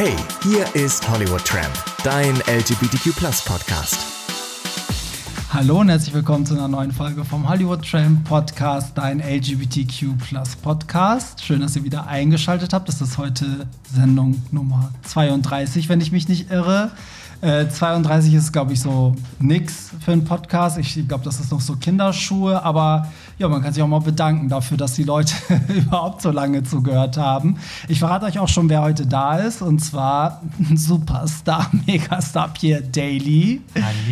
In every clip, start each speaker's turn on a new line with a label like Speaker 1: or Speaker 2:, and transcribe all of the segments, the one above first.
Speaker 1: Hey, hier ist Hollywood Tramp, dein LGBTQ Podcast.
Speaker 2: Hallo und herzlich willkommen zu einer neuen Folge vom Hollywood Tramp Podcast, dein LGBTQ Podcast. Schön, dass ihr wieder eingeschaltet habt. Das ist heute Sendung Nummer 32, wenn ich mich nicht irre. Äh, 32 ist, glaube ich, so nix für einen Podcast. Ich glaube, das ist noch so Kinderschuhe, aber ja, man kann sich auch mal bedanken dafür, dass die Leute überhaupt so lange zugehört haben. Ich verrate euch auch schon, wer heute da ist, und zwar Superstar, Megastar Pierre Daly.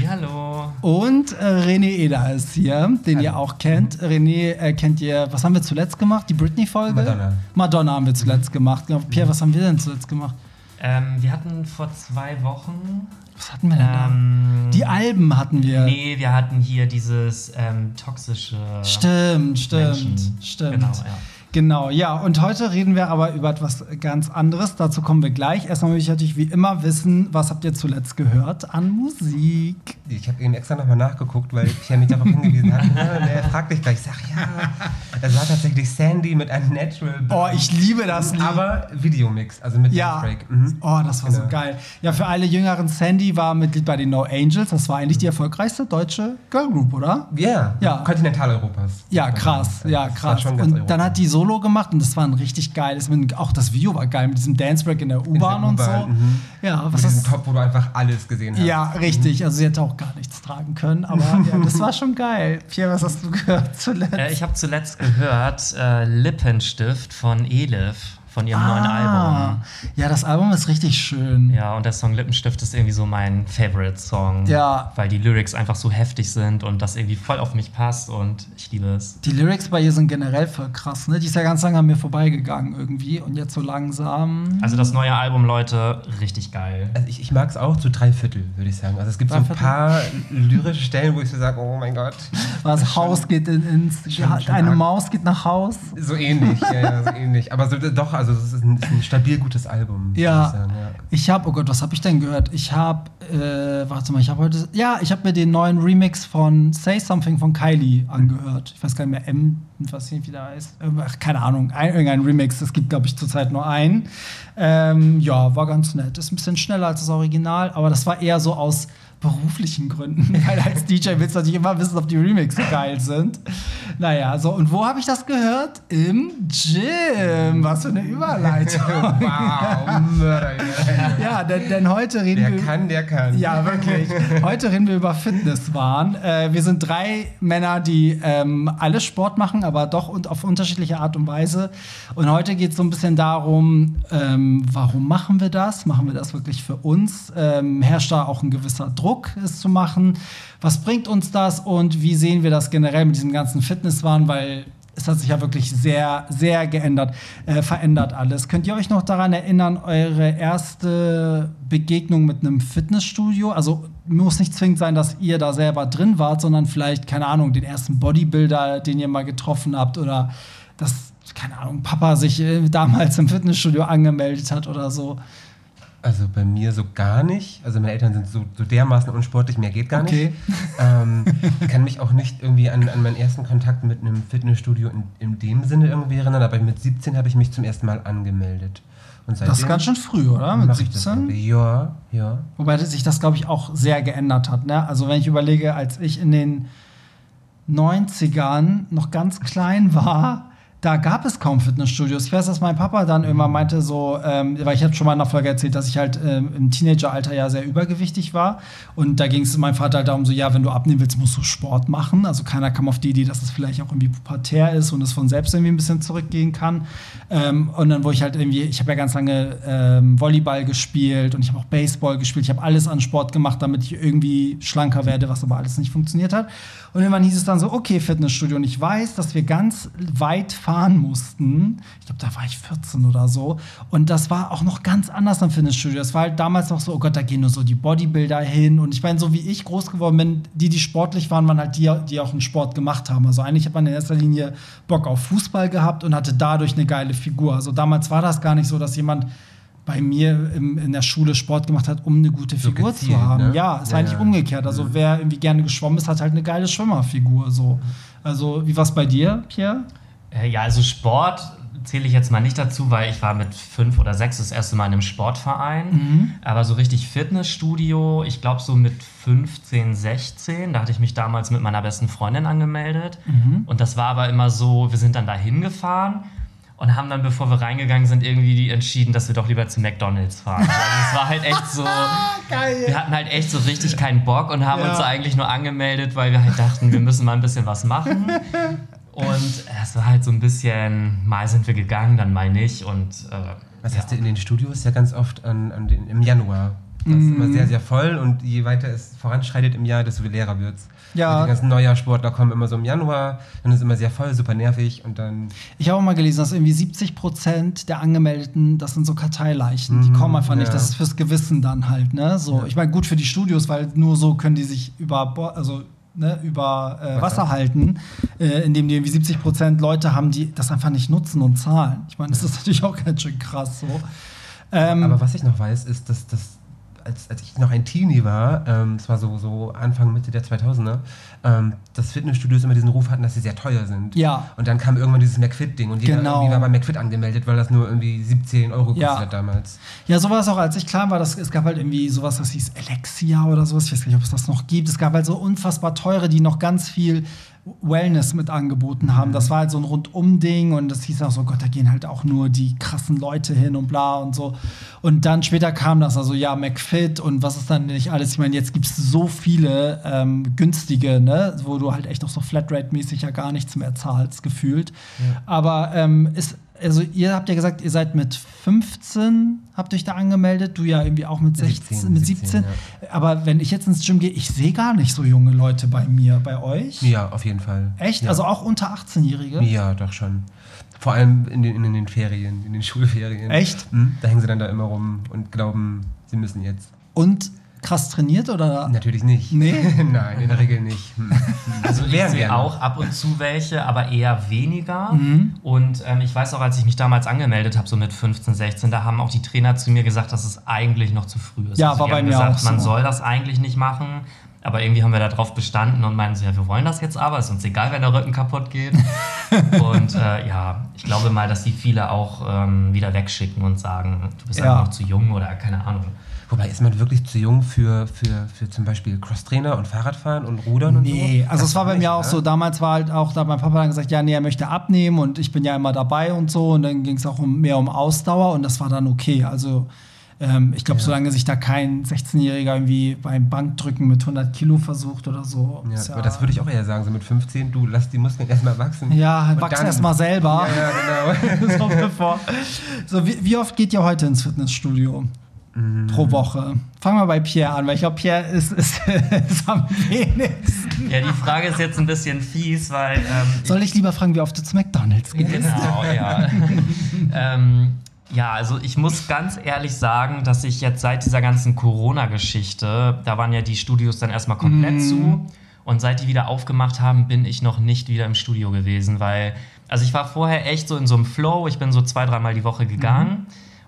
Speaker 3: Hallo.
Speaker 2: Und äh, René Eder ist hier, den Hallo. ihr auch kennt. Mhm. René äh, kennt ihr, was haben wir zuletzt gemacht? Die Britney-Folge?
Speaker 3: Madonna.
Speaker 2: Madonna haben wir zuletzt mhm. gemacht. Pierre, was haben wir denn zuletzt gemacht?
Speaker 3: Ähm, wir hatten vor zwei Wochen.
Speaker 2: Was hatten wir denn ähm, da? Die Alben hatten wir.
Speaker 3: Nee, wir hatten hier dieses ähm, toxische.
Speaker 2: Stimmt, stimmt, Menschen. stimmt. Genau, ja. Genau, ja. Und heute reden wir aber über etwas ganz anderes. Dazu kommen wir gleich. Erstmal möchte ich natürlich wie immer wissen, was habt ihr zuletzt gehört an Musik?
Speaker 4: Ich habe eben extra nochmal nachgeguckt, weil ich ja mich darauf hingewiesen habe. er fragt dich gleich. Ich sage, ja, das war tatsächlich Sandy mit einem Natural.
Speaker 2: Oh, ich liebe das
Speaker 4: Lied. Aber Videomix, also mit
Speaker 2: ja. Break. Mhm. Oh, das war genau. so geil. Ja, für alle Jüngeren, Sandy war Mitglied bei den No Angels. Das war eigentlich die erfolgreichste deutsche Girlgroup, oder?
Speaker 4: Yeah. Ja. Kontinentaleuropas.
Speaker 2: Ja, krass. Ja, krass. Und dann hat die Solo gemacht und das war ein richtig geiles. Auch das Video war geil mit diesem Dance Break in der U-Bahn und so. Mhm.
Speaker 4: Ja, was ist Top, wo du einfach alles gesehen hast.
Speaker 2: Ja, richtig. Also sie hätte auch gar nichts tragen können, aber ja, das war schon geil. Pierre, was hast du gehört zuletzt?
Speaker 3: Äh, ich habe zuletzt gehört äh, Lippenstift von Elif von ihrem ah, neuen Album.
Speaker 2: Ja, das Album ist richtig schön.
Speaker 3: Ja, und der Song Lippenstift ist irgendwie so mein Favorite-Song.
Speaker 2: Ja.
Speaker 3: Weil die Lyrics einfach so heftig sind und das irgendwie voll auf mich passt und ich liebe es.
Speaker 2: Die Lyrics bei ihr sind generell voll krass, ne? Die ist ja ganz lange an mir vorbeigegangen irgendwie und jetzt so langsam.
Speaker 3: Also das neue Album, Leute, richtig geil.
Speaker 4: Also ich, ich mag es auch zu drei Viertel, würde ich sagen. Also es gibt so ein paar lyrische Stellen, wo ich so sage, oh mein Gott.
Speaker 2: Was Haus geht in, ins. Schon, schon eine arg. Maus geht nach Haus.
Speaker 4: So ähnlich, ja, ja, so ähnlich. Aber so, doch, also also es ist ein, ist ein stabil gutes Album.
Speaker 2: Ja. Ich, ja. ich habe, oh Gott, was habe ich denn gehört? Ich habe, äh, warte mal, ich habe heute, ja, ich habe mir den neuen Remix von Say Something von Kylie angehört. Ich weiß gar nicht mehr, M, was hier wieder heißt. Ach, keine Ahnung, ein, irgendein Remix. Es gibt, glaube ich, zurzeit nur einen. Ähm, ja, war ganz nett. Ist ein bisschen schneller als das Original, aber das war eher so aus beruflichen Gründen, weil als DJ willst du natürlich immer wissen, ob die Remixes geil sind. Naja, so, und wo habe ich das gehört? Im Gym. Was für eine Überleitung. wow, Mörder. ja, denn, denn, heute reden
Speaker 4: der
Speaker 2: wir.
Speaker 4: Der kann, der kann.
Speaker 2: Ja, wirklich. Heute reden wir über Fitnesswahn. Äh, wir sind drei Männer, die ähm, alle Sport machen, aber doch und auf unterschiedliche Art und Weise. Und heute geht es so ein bisschen darum, ähm, warum machen wir das? Machen wir das wirklich für uns? Ähm, herrscht da auch ein gewisser Druck? Druck, es zu machen. Was bringt uns das und wie sehen wir das generell mit diesem ganzen Fitnesswahn? Weil es hat sich ja wirklich sehr, sehr geändert, äh, verändert alles. Könnt ihr euch noch daran erinnern, eure erste Begegnung mit einem Fitnessstudio? Also muss nicht zwingend sein, dass ihr da selber drin wart, sondern vielleicht, keine Ahnung, den ersten Bodybuilder, den ihr mal getroffen habt oder dass, keine Ahnung, Papa sich äh, damals im Fitnessstudio angemeldet hat oder so.
Speaker 4: Also bei mir so gar nicht. Also meine Eltern sind so, so dermaßen unsportlich, mehr geht gar okay. nicht. Ähm, kann mich auch nicht irgendwie an, an meinen ersten Kontakt mit einem Fitnessstudio in, in dem Sinne irgendwie erinnern, aber mit 17 habe ich mich zum ersten Mal angemeldet.
Speaker 2: Und das ist ganz schön früh, oder?
Speaker 4: Mit 17? Ja, ja.
Speaker 2: Wobei sich das, glaube ich, auch sehr geändert hat. Ne? Also wenn ich überlege, als ich in den 90ern noch ganz klein war, da gab es kaum Fitnessstudios. Ich weiß, dass mein Papa dann irgendwann meinte, so, ähm, weil ich habe schon mal in der Folge erzählt, dass ich halt ähm, im Teenageralter ja sehr übergewichtig war. Und da ging es meinem Vater halt darum, so, ja, wenn du abnehmen willst, musst du Sport machen. Also keiner kam auf die Idee, dass es vielleicht auch irgendwie pubertär ist und es von selbst irgendwie ein bisschen zurückgehen kann. Ähm, und dann, wo ich halt irgendwie, ich habe ja ganz lange ähm, Volleyball gespielt und ich habe auch Baseball gespielt. Ich habe alles an Sport gemacht, damit ich irgendwie schlanker werde, was aber alles nicht funktioniert hat. Und irgendwann hieß es dann so, okay, Fitnessstudio. Und ich weiß, dass wir ganz weit fahren mussten. Ich glaube, da war ich 14 oder so. Und das war auch noch ganz anders am Fitnessstudio. Das war halt damals noch so, oh Gott, da gehen nur so die Bodybuilder hin. Und ich meine, so wie ich groß geworden bin, die, die sportlich waren, waren halt die, die auch einen Sport gemacht haben. Also eigentlich hat man in erster Linie Bock auf Fußball gehabt und hatte dadurch eine geile Figur. Also damals war das gar nicht so, dass jemand bei mir im, in der Schule Sport gemacht hat, um eine gute Figur so gezielt, zu haben. Ne? Ja, ist ja, eigentlich ja. umgekehrt. Also wer irgendwie gerne geschwommen ist, hat halt eine geile Schwimmerfigur. So. Also wie war es bei dir, Pierre?
Speaker 3: Äh, ja, also Sport zähle ich jetzt mal nicht dazu, weil ich war mit fünf oder sechs das erste Mal in einem Sportverein.
Speaker 2: Mhm.
Speaker 3: Aber so richtig Fitnessstudio, ich glaube so mit 15, 16, da hatte ich mich damals mit meiner besten Freundin angemeldet.
Speaker 2: Mhm.
Speaker 3: Und das war aber immer so, wir sind dann da hingefahren und haben dann, bevor wir reingegangen sind, irgendwie entschieden, dass wir doch lieber zu McDonalds fahren. Also es war halt echt so,
Speaker 2: Geil.
Speaker 3: wir hatten halt echt so richtig keinen Bock und haben
Speaker 2: Ja.
Speaker 3: uns eigentlich nur angemeldet, weil wir halt dachten, wir müssen mal ein bisschen was machen. Und es war halt so ein bisschen, mal sind wir gegangen, dann mal nicht. Und äh,
Speaker 4: Was
Speaker 3: ja.
Speaker 4: hast du in den Studios ja ganz oft an, an den, im Januar? Das ist
Speaker 2: Mhm.
Speaker 4: immer sehr, sehr voll und je weiter es voranschreitet im Jahr, desto leerer wird's.
Speaker 2: Ja.
Speaker 4: Und Die ganzen Neujahrsportler kommen immer so im Januar, dann ist es immer sehr voll, super nervig und dann.
Speaker 2: Ich habe auch mal gelesen, dass irgendwie 70 Prozent der Angemeldeten, das sind so Karteileichen. Die
Speaker 4: Mhm,
Speaker 2: kommen einfach nicht.
Speaker 4: ja.
Speaker 2: Das ist fürs Gewissen dann halt. Ne? So, ich meine, gut für die Studios, weil nur so können die sich über, also, ne, über äh, Wasser. Halten, äh, indem die irgendwie 70 Prozent Leute haben, die das einfach nicht nutzen und zahlen. Ich meine, das ist natürlich auch ganz schön krass so. Ähm,
Speaker 4: Aber was ich noch weiß, ist, dass das. Als, als ich noch ein Teenie war, ähm, das war so, so Anfang, Mitte der 2000er, ähm, dass Fitnessstudios immer diesen Ruf hatten, dass sie sehr teuer sind.
Speaker 2: Ja.
Speaker 4: Und dann kam irgendwann dieses McFit-Ding und jeder
Speaker 2: Genau.
Speaker 4: irgendwie war bei McFit angemeldet, weil das nur irgendwie 17 Euro gekostet
Speaker 2: Ja.
Speaker 4: hat damals.
Speaker 2: Ja, so war es auch, als ich klein war. Das, es gab halt irgendwie sowas, das hieß Alexia oder sowas. Ich weiß nicht, ob es das noch gibt. Es gab halt so unfassbar teure, die noch ganz viel Wellness mit angeboten haben. Das war halt so ein Rundum-Ding und das hieß auch so, Gott, da gehen halt auch nur die krassen Leute hin und bla und so. Und dann später kam das, also ja, McFit und was ist dann nicht alles. Ich meine, jetzt gibt es so viele ähm, günstige, ne, wo du halt echt noch so Flatrate-mäßig ja gar nichts mehr zahlst, gefühlt. Aber ähm, ist, also ihr habt ja gesagt, ihr seid mit 15, habt euch da angemeldet, du ja irgendwie auch mit 16,
Speaker 4: 17,
Speaker 2: mit 17.
Speaker 4: 17,
Speaker 2: Aber wenn ich jetzt ins Gym gehe, ich sehe gar nicht so junge Leute bei mir, bei euch.
Speaker 4: Ja, auf jeden Fall.
Speaker 2: Echt?
Speaker 4: Ja.
Speaker 2: Also auch unter 18-Jährige?
Speaker 4: Ja, doch schon. Vor allem in den, in den Ferien, in den Schulferien.
Speaker 2: Echt?
Speaker 4: Mhm. Da hängen sie dann da immer rum und glauben, sie müssen jetzt.
Speaker 2: Und krass trainiert oder?
Speaker 4: Natürlich nicht.
Speaker 2: Nee?
Speaker 4: Nein, in der Regel nicht. Hm.
Speaker 3: Also ich
Speaker 4: Wären
Speaker 3: sehe
Speaker 4: gerne.
Speaker 3: auch ab und zu welche, aber eher weniger.
Speaker 2: Mhm.
Speaker 3: Und ähm, ich weiß auch, als ich mich damals angemeldet habe, so mit 15, 16, da haben auch die Trainer zu mir gesagt, dass es eigentlich noch zu früh ist.
Speaker 2: Ja,
Speaker 3: also
Speaker 2: war
Speaker 3: die
Speaker 2: bei
Speaker 3: haben
Speaker 2: mir
Speaker 3: gesagt,
Speaker 2: auch
Speaker 3: man
Speaker 2: so.
Speaker 3: soll das eigentlich nicht machen. Aber irgendwie haben wir da drauf bestanden und meinen so, ja, wir wollen das jetzt aber, ist uns egal, wenn der Rücken kaputt geht. und äh, ja, ich glaube mal, dass die viele auch ähm, wieder wegschicken und sagen, du bist
Speaker 2: Ja.
Speaker 3: einfach noch zu jung oder keine Ahnung.
Speaker 4: Wobei ist man wirklich zu jung für, für, für zum Beispiel Crosstrainer und Fahrradfahren und Rudern und so?
Speaker 2: Nee, also es war bei
Speaker 4: nicht,
Speaker 2: mir auch
Speaker 4: ne?
Speaker 2: so, damals war halt auch, da hat mein Papa dann gesagt, ja, nee, er möchte abnehmen und ich bin ja immer dabei und so und dann ging es auch um, mehr um Ausdauer und das war dann okay. Also ähm, ich glaube,
Speaker 4: Ja.
Speaker 2: solange sich da kein 16-Jähriger irgendwie beim Bankdrücken mit 100 Kilo versucht oder so.
Speaker 4: Ja,
Speaker 2: ist
Speaker 4: aber das würde ich auch eher sagen, so mit 15, du lass die Muskeln erstmal wachsen.
Speaker 2: Ja,
Speaker 4: Und
Speaker 2: wachs
Speaker 4: dann-
Speaker 2: erst mal selber.
Speaker 4: Ja, ja, genau.
Speaker 2: so, so wie, wie oft geht ihr heute ins Fitnessstudio?
Speaker 4: Mhm.
Speaker 2: Pro Woche. Fangen wir bei Pierre an, weil ich glaube, Pierre ist, ist, ist am wenigsten.
Speaker 3: Ja, die Frage ist jetzt ein bisschen fies, weil. Ähm,
Speaker 2: Soll ich lieber fragen, wie oft du zu McDonalds gehst?
Speaker 3: Genau, ja. ähm, ja, also ich muss ganz ehrlich sagen, dass ich jetzt seit dieser ganzen Corona-Geschichte, da waren ja die Studios dann erstmal komplett
Speaker 2: Mhm.
Speaker 3: zu. Und seit die wieder aufgemacht haben, bin ich noch nicht wieder im Studio gewesen, weil, also ich war vorher echt so in so einem Flow, ich bin so zwei, dreimal die Woche gegangen.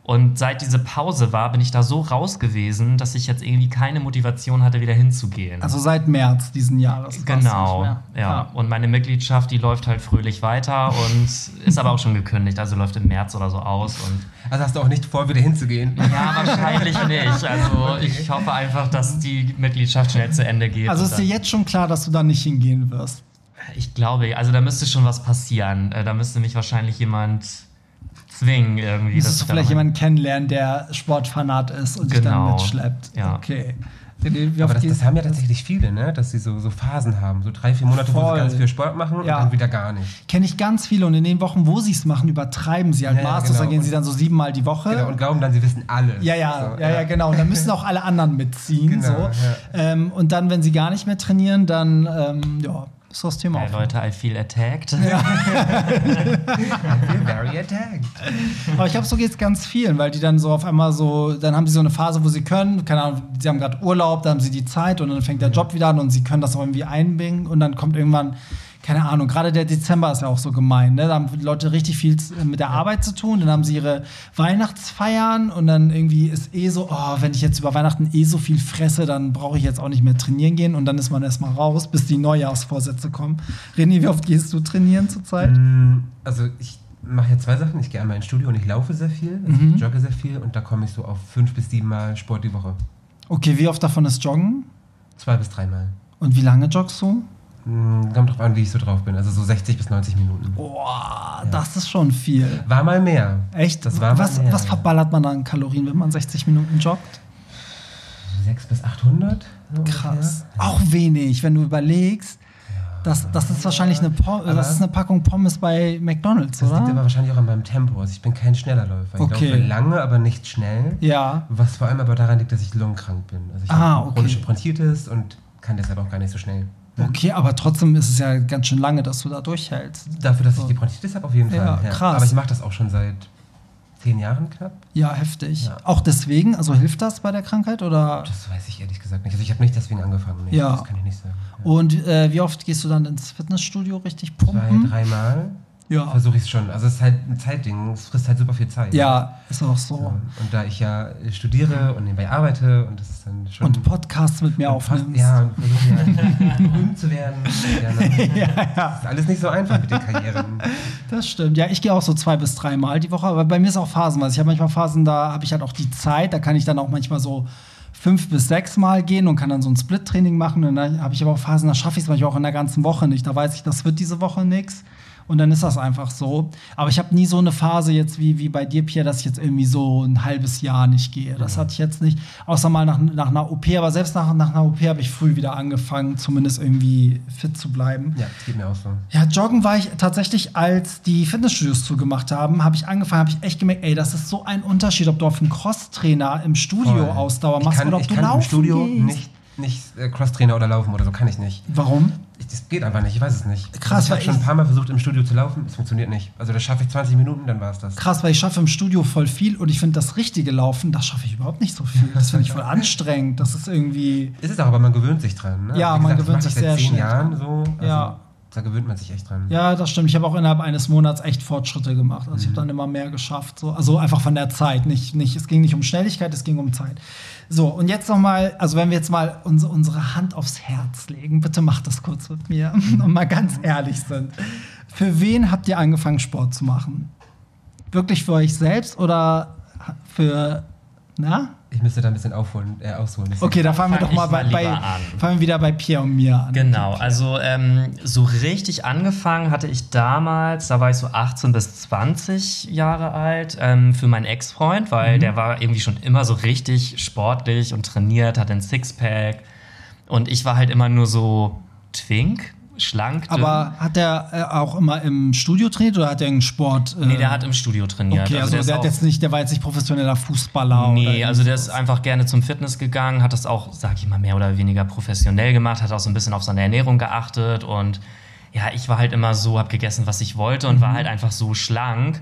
Speaker 3: Und seit diese Pause war, bin ich da so raus gewesen, dass ich jetzt irgendwie keine Motivation hatte, wieder hinzugehen.
Speaker 2: Also seit März diesen Jahres.
Speaker 3: Genau, ja.
Speaker 2: mehr.
Speaker 3: Und meine Mitgliedschaft, die läuft halt fröhlich weiter und ist aber auch schon gekündigt, also läuft im März oder so aus. Und
Speaker 4: Also hast du auch nicht vor, wieder hinzugehen?
Speaker 3: ja, wahrscheinlich nicht. Also ich hoffe einfach, dass die Mitgliedschaft schnell zu Ende geht.
Speaker 2: Also ist dir jetzt schon klar, dass du da nicht hingehen wirst.
Speaker 3: ich glaube, also da müsste schon was passieren. Äh, Da müsste mich wahrscheinlich jemand zwingen irgendwie. dass
Speaker 2: Müsstest du vielleicht jemanden kennenlernen, der Sportfanat ist und dich dann
Speaker 3: Genau.
Speaker 2: mitschleppt.
Speaker 3: Ja.
Speaker 2: Okay.
Speaker 4: Aber das, das haben ja tatsächlich viele, ne? dass sie so, so Phasen haben. So drei, vier Monate, wo
Speaker 2: Voll.
Speaker 4: sie ganz viel Sport machen
Speaker 2: Ja.
Speaker 4: und dann wieder gar nicht.
Speaker 2: Kenne ich ganz viele und in den Wochen, wo sie es machen, übertreiben sie halt
Speaker 4: Ja, ja,
Speaker 2: maßlos. Da
Speaker 4: genau.
Speaker 2: gehen sie dann so siebenmal die Woche.
Speaker 4: Genau, und glauben dann, sie wissen alles.
Speaker 2: Ja, ja,
Speaker 4: So,
Speaker 2: ja, ja, genau. Und dann müssen auch alle anderen mitziehen.
Speaker 4: Genau,
Speaker 2: so.
Speaker 4: ja.
Speaker 2: Ähm, und dann, wenn sie gar nicht mehr trainieren, dann ähm, ja, ist das Thema
Speaker 3: Hey,
Speaker 2: auch.
Speaker 3: Leute, I feel attacked.
Speaker 4: Feel very attacked.
Speaker 2: Aber ich glaube, so geht es ganz vielen, weil die dann so auf einmal so, dann haben sie so eine Phase, wo sie können, keine Ahnung, sie haben gerade Urlaub, da haben sie die Zeit und dann fängt der Job wieder an und sie können das auch irgendwie einbringen und dann kommt irgendwann, keine Ahnung, gerade der Dezember ist ja auch so gemein, ne? Da haben Leute richtig viel z- mit der Arbeit zu tun, dann haben sie ihre Weihnachtsfeiern und dann irgendwie ist eh so, oh, wenn ich jetzt über Weihnachten eh so viel fresse, dann brauche ich jetzt auch nicht mehr trainieren gehen und dann ist man erstmal raus, bis die Neujahrsvorsätze kommen. René, wie oft gehst du trainieren zurzeit?
Speaker 4: Mm, Also ich mache ja zwei Sachen. Ich gehe einmal ins Studio und ich laufe sehr viel, also
Speaker 2: Mhm.
Speaker 4: ich jogge sehr viel und da komme ich so auf fünf bis sieben Mal Sport die Woche.
Speaker 2: Okay, wie oft davon ist Joggen?
Speaker 4: Zwei bis dreimal.
Speaker 2: Und wie lange joggst du?
Speaker 4: Hm, Kommt drauf an, wie ich so drauf bin. Also so 60 bis 90 Minuten.
Speaker 2: Boah, das ist schon viel.
Speaker 4: War mal mehr.
Speaker 2: Echt?
Speaker 4: Das war mal
Speaker 2: was,
Speaker 4: mehr.
Speaker 2: was verballert man da an Kalorien, wenn man 60 Minuten joggt?
Speaker 4: 6 bis 800? so
Speaker 2: Krass.
Speaker 4: ungefähr.
Speaker 2: Auch wenig, wenn du überlegst. Das, das ist wahrscheinlich eine, Pom
Speaker 4: Aber-
Speaker 2: das ist eine Packung Pommes bei McDonalds,
Speaker 4: Das liegt aber
Speaker 2: oder?
Speaker 4: wahrscheinlich auch an meinem Tempo. Also ich bin kein schneller Läufer. Ich
Speaker 2: Okay.
Speaker 4: laufe lange, aber nicht schnell.
Speaker 2: Ja.
Speaker 4: Was vor allem aber daran liegt, dass ich lungenkrank bin. Also ich
Speaker 2: Ah,
Speaker 4: habe
Speaker 2: okay.
Speaker 4: chronische Bronchitis und kann deshalb auch gar nicht so schnell.
Speaker 2: Okay, aber trotzdem ist es ja ganz schön lange, dass du da durchhältst.
Speaker 4: Dafür, dass ich die Bronchitis habe, auf jeden
Speaker 2: Ja,
Speaker 4: Fall.
Speaker 2: krass.
Speaker 4: Aber ich mache das auch schon seit zehn Jahren knapp.
Speaker 2: Ja, heftig.
Speaker 4: Ja.
Speaker 2: Auch deswegen, also hilft das bei der Krankheit oder?
Speaker 4: Das weiß ich ehrlich gesagt nicht. Also ich habe nicht deswegen angefangen. Nee,
Speaker 2: Ja.
Speaker 4: Das kann ich nicht sagen. Ja.
Speaker 2: Und äh, wie oft gehst du dann ins Fitnessstudio richtig
Speaker 4: Zwei,
Speaker 2: pumpen?
Speaker 4: dreimal
Speaker 2: Ja.
Speaker 4: versuche ich es schon. Also es ist halt ein Zeitding. Es frisst halt super viel Zeit.
Speaker 2: Ja, ist auch so.
Speaker 4: Ja. Und da ich ja studiere und nebenbei arbeite und das ist dann schon...
Speaker 2: Und Podcasts mit mir aufnimmst.
Speaker 4: Ja, und versuche ja berühmt zu werden. Ja, ne?
Speaker 2: ja, ja.
Speaker 4: Ist alles nicht so einfach mit den Karrieren.
Speaker 2: Das stimmt. Ja, ich gehe auch so zwei bis dreimal die Woche, aber bei mir ist auch phasenweise. Ich habe manchmal Phasen, da habe ich halt auch die Zeit, da kann ich dann auch manchmal so fünf bis sechs Mal gehen und kann dann so ein Split-Training machen. Und dann habe ich aber auch Phasen, da schaffe ich es manchmal auch in der ganzen Woche nicht. Da weiß ich, das wird diese Woche nichts. Und dann ist das einfach so. Aber ich habe nie so eine Phase jetzt wie, wie bei dir, Pierre, dass ich jetzt irgendwie so ein halbes Jahr nicht gehe. Das hatte ich jetzt nicht. Außer mal nach, nach einer OP. Aber selbst nach, nach einer OP habe ich früh wieder angefangen, zumindest irgendwie fit zu bleiben.
Speaker 4: Ja, das geht mir auch so.
Speaker 2: Ja, joggen war ich tatsächlich, als die Fitnessstudios zugemacht haben, habe ich angefangen, habe ich echt gemerkt, ey, das ist so ein Unterschied, ob du auf einem Crosstrainer im Studio
Speaker 4: Voll.
Speaker 2: Ausdauer machst
Speaker 4: kann,
Speaker 2: oder ob
Speaker 4: ich
Speaker 2: du
Speaker 4: kann
Speaker 2: laufen
Speaker 4: im Studio
Speaker 2: gehst.
Speaker 4: nicht, nicht äh, Crosstrainer oder laufen oder so, kann ich nicht.
Speaker 2: Warum?
Speaker 4: Ich, das geht einfach nicht, ich weiß es nicht.
Speaker 2: Krass,
Speaker 4: ich habe schon
Speaker 2: ich-
Speaker 4: ein paar Mal versucht im Studio zu laufen, es funktioniert nicht. Also das schaffe ich 20 Minuten, dann war es das.
Speaker 2: Krass, weil ich schaffe im Studio voll viel und ich finde das richtige Laufen, das schaffe ich überhaupt nicht so viel. Das finde ich voll anstrengend. Das ist irgendwie.
Speaker 4: Ist es auch, aber man gewöhnt sich dran. Ne?
Speaker 2: Ja, man
Speaker 4: gesagt, ich
Speaker 2: gewöhnt sich sehr
Speaker 4: seit zehn
Speaker 2: schnell
Speaker 4: Jahren
Speaker 2: dran.
Speaker 4: so. Also
Speaker 2: Ja.
Speaker 4: Da gewöhnt man sich echt dran.
Speaker 2: Ja, das stimmt. Ich habe auch innerhalb eines Monats echt Fortschritte gemacht. Also ich
Speaker 4: Mhm.
Speaker 2: habe dann immer mehr geschafft. So. Also einfach von der Zeit. Nicht, nicht, es ging nicht um Schnelligkeit, es ging um Zeit. So, und jetzt noch mal, also wenn wir jetzt mal unsere, unsere Hand aufs Herz legen, bitte macht das kurz mit mir und mal ganz ehrlich sind. Für wen habt ihr angefangen, Sport zu machen? Wirklich für euch selbst oder für, na?
Speaker 4: Ich müsste da ein bisschen aufholen, äh, ausholen. Das
Speaker 2: Okay, da fangen wir doch mal bei,
Speaker 3: mal
Speaker 2: bei
Speaker 3: an.
Speaker 2: fangen wir wieder bei Pierre und mir an.
Speaker 3: Genau, also ähm, so richtig angefangen hatte ich damals, da war ich so 18 bis 20 Jahre alt, ähm, für meinen Ex-Freund, weil
Speaker 2: Mhm.
Speaker 3: der war irgendwie schon immer so richtig sportlich und trainiert, hatte ein Sixpack. Und ich war halt immer nur so twink, schlank.
Speaker 2: Aber hat der äh, auch immer im Studio trainiert oder hat er einen Sport? Äh,
Speaker 3: Nee, der hat im Studio trainiert.
Speaker 2: Okay, also,
Speaker 3: der ist
Speaker 2: der, hat jetzt nicht, der war jetzt nicht professioneller Fußballer.
Speaker 3: Nee, also der ist einfach gerne zum Fitness gegangen, hat das auch, sag ich mal, mehr oder weniger professionell gemacht, hat auch so ein bisschen auf seine Ernährung geachtet und ja, ich war halt immer so, hab gegessen, was ich wollte und war halt einfach so schlank.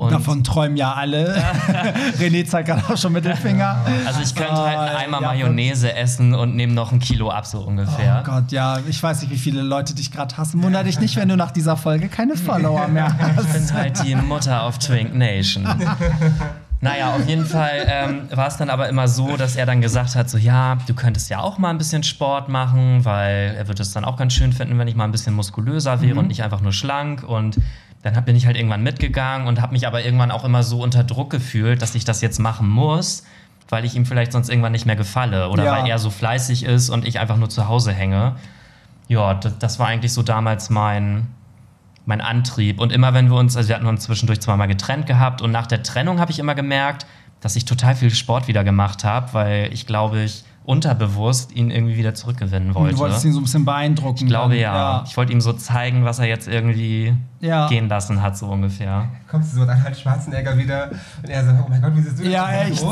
Speaker 3: Und
Speaker 2: Davon träumen ja alle. René zeigt gerade auch schon mit dem Finger.
Speaker 3: also ich könnte halt
Speaker 2: Ah,
Speaker 3: Eimer
Speaker 2: ja,
Speaker 3: Mayonnaise essen und nehme noch ein Kilo ab, so ungefähr.
Speaker 2: Oh Gott, ja, ich weiß nicht, wie viele Leute dich gerade hassen. Wunder dich nicht, wenn du nach dieser Folge keine Follower mehr
Speaker 3: Ich bin
Speaker 2: hast.
Speaker 3: halt die Mutter auf Twink Nation. Naja, auf jeden Fall ähm, war es dann aber immer so, dass er dann gesagt hat, so ja, du könntest ja auch mal ein bisschen Sport machen, weil er würde es dann auch ganz schön finden, wenn ich mal ein bisschen muskulöser wäre und nicht einfach nur schlank. Und dann hab- bin ich halt irgendwann mitgegangen und habe mich aber irgendwann auch immer so unter Druck gefühlt, dass ich das jetzt machen muss, weil ich ihm vielleicht sonst irgendwann nicht mehr gefalle oder
Speaker 2: Ja.
Speaker 3: weil er so fleißig ist und ich einfach nur zu Hause hänge. Ja, das, das war eigentlich so damals mein, mein Antrieb. Und immer wenn wir uns, also wir hatten uns zwischendurch zweimal getrennt gehabt und nach der Trennung habe ich immer gemerkt, dass ich total viel Sport wieder gemacht habe, weil ich glaube, ich unterbewusst ihn irgendwie wieder zurückgewinnen wollte.
Speaker 2: Du wolltest ihn so ein bisschen beeindrucken.
Speaker 3: ich glaube
Speaker 2: dann.
Speaker 3: ja. Ich wollte ihm so zeigen, was er jetzt irgendwie
Speaker 2: Ja.
Speaker 3: gehen lassen hat, so ungefähr.
Speaker 4: Kommst du so dann halt Schwarzenegger wieder und er so, oh mein Gott, wie siehst du
Speaker 2: Ja,
Speaker 4: aus?
Speaker 2: echt so.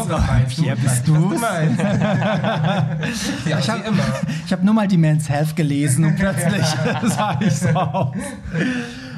Speaker 4: du?
Speaker 2: Pierre, bist
Speaker 4: meinst. ja,
Speaker 2: Ich hab-
Speaker 4: wie immer.
Speaker 2: Ich habe nur mal die Men's Health gelesen und plötzlich sah ich so aus.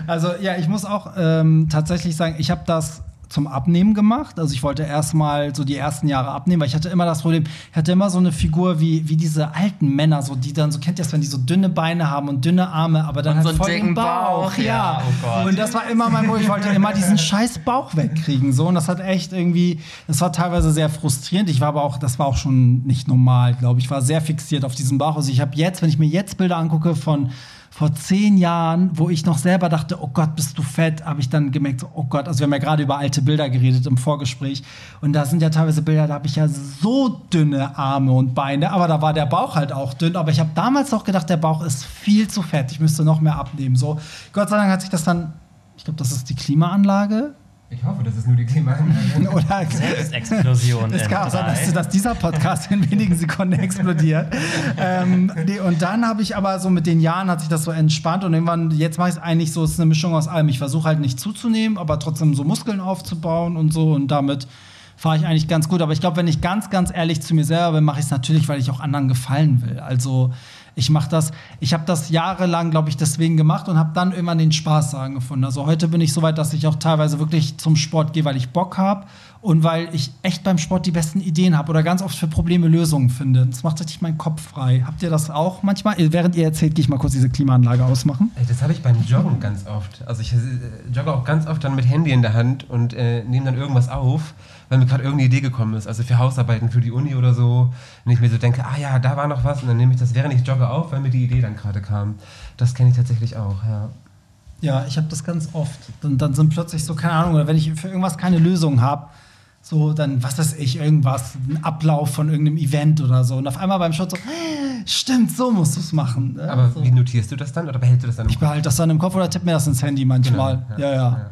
Speaker 2: Also ja, ich muss auch ähm, tatsächlich sagen, ich habe das zum Abnehmen gemacht. Also ich wollte erstmal so die ersten Jahre abnehmen, weil ich hatte immer das Problem, ich hatte immer so eine Figur wie, wie diese alten Männer, so die dann, so kennt ihr das, wenn die so dünne Beine haben und dünne Arme, aber dann
Speaker 3: Und
Speaker 2: halt
Speaker 3: so
Speaker 2: voll den Bauch.
Speaker 3: Bauch,
Speaker 2: Ja.
Speaker 3: ja, oh.
Speaker 2: Und das war immer mein Problem. Ich wollte immer diesen scheiß Bauch wegkriegen. So. Und das hat echt irgendwie, das war teilweise sehr frustrierend. Ich war aber auch, das war auch schon nicht normal, glaube ich. Ich war sehr fixiert auf diesen Bauch. Also ich habe jetzt, wenn ich mir jetzt Bilder angucke von vor zehn Jahren, wo ich noch selber dachte, oh Gott, bist du fett, habe ich dann gemerkt, oh Gott, also wir haben ja gerade über alte Bilder geredet im Vorgespräch. Und da sind ja teilweise Bilder, da habe ich ja so dünne Arme und Beine, aber da war der Bauch halt auch dünn. Aber ich habe damals noch gedacht, der Bauch ist viel zu fett, ich müsste noch mehr abnehmen. So, Gott sei Dank hat sich das dann, ich glaube, das ist die Klimaanlage,
Speaker 4: ich hoffe, das ist nur die Klimaanlage.
Speaker 3: Oder Selbstexplosion.
Speaker 2: Es kann auch sein, dass, dass, dieser Podcast in wenigen Sekunden explodiert. ähm, nee, und dann habe ich aber so mit den Jahren hat sich das so entspannt und irgendwann, jetzt mache ich es eigentlich so, es ist eine Mischung aus allem. Ich versuche halt nicht zuzunehmen, aber trotzdem so Muskeln aufzubauen und so und damit fahre ich eigentlich ganz gut. Aber ich glaube, wenn ich ganz, ganz ehrlich zu mir selber bin, mache ich es natürlich, weil ich auch anderen gefallen will. Also ich mache das, ich habe das jahrelang, glaube ich, deswegen gemacht und habe dann irgendwann den Spaß daran gefunden. Also heute bin ich so weit, dass ich auch teilweise wirklich zum Sport gehe, weil ich Bock habe und weil ich echt beim Sport die besten Ideen habe oder ganz oft für Probleme Lösungen finde. Das macht richtig meinen Kopf frei. Habt ihr das auch manchmal? Während ihr erzählt, gehe ich mal kurz diese Klimaanlage ausmachen.
Speaker 4: Das habe ich beim Joggen ganz oft. Also ich äh, jogge auch ganz oft dann mit Handy in der Hand und äh, nehme dann irgendwas auf weil mir gerade irgendeine Idee gekommen ist, also für Hausarbeiten, für die Uni oder so, wenn ich mir so denke, ah ja, da war noch was und dann nehme ich das, während ich jogge auf, weil mir die Idee dann gerade kam. Das kenne ich tatsächlich auch, ja.
Speaker 2: Ja, ich habe das ganz oft. Und dann sind plötzlich so, keine Ahnung, oder wenn ich für irgendwas keine Lösung habe, so dann, was weiß ich, irgendwas, ein Ablauf von irgendeinem Event oder so. Und auf einmal beim Shot so, stimmt, so musst du es machen.
Speaker 4: Aber
Speaker 2: so.
Speaker 4: wie notierst du das dann oder behältst du das dann
Speaker 2: im Kopf? Ich behalte das dann im Kopf oder tippe mir das ins Handy manchmal. Genau, ja, ja. ja. ja.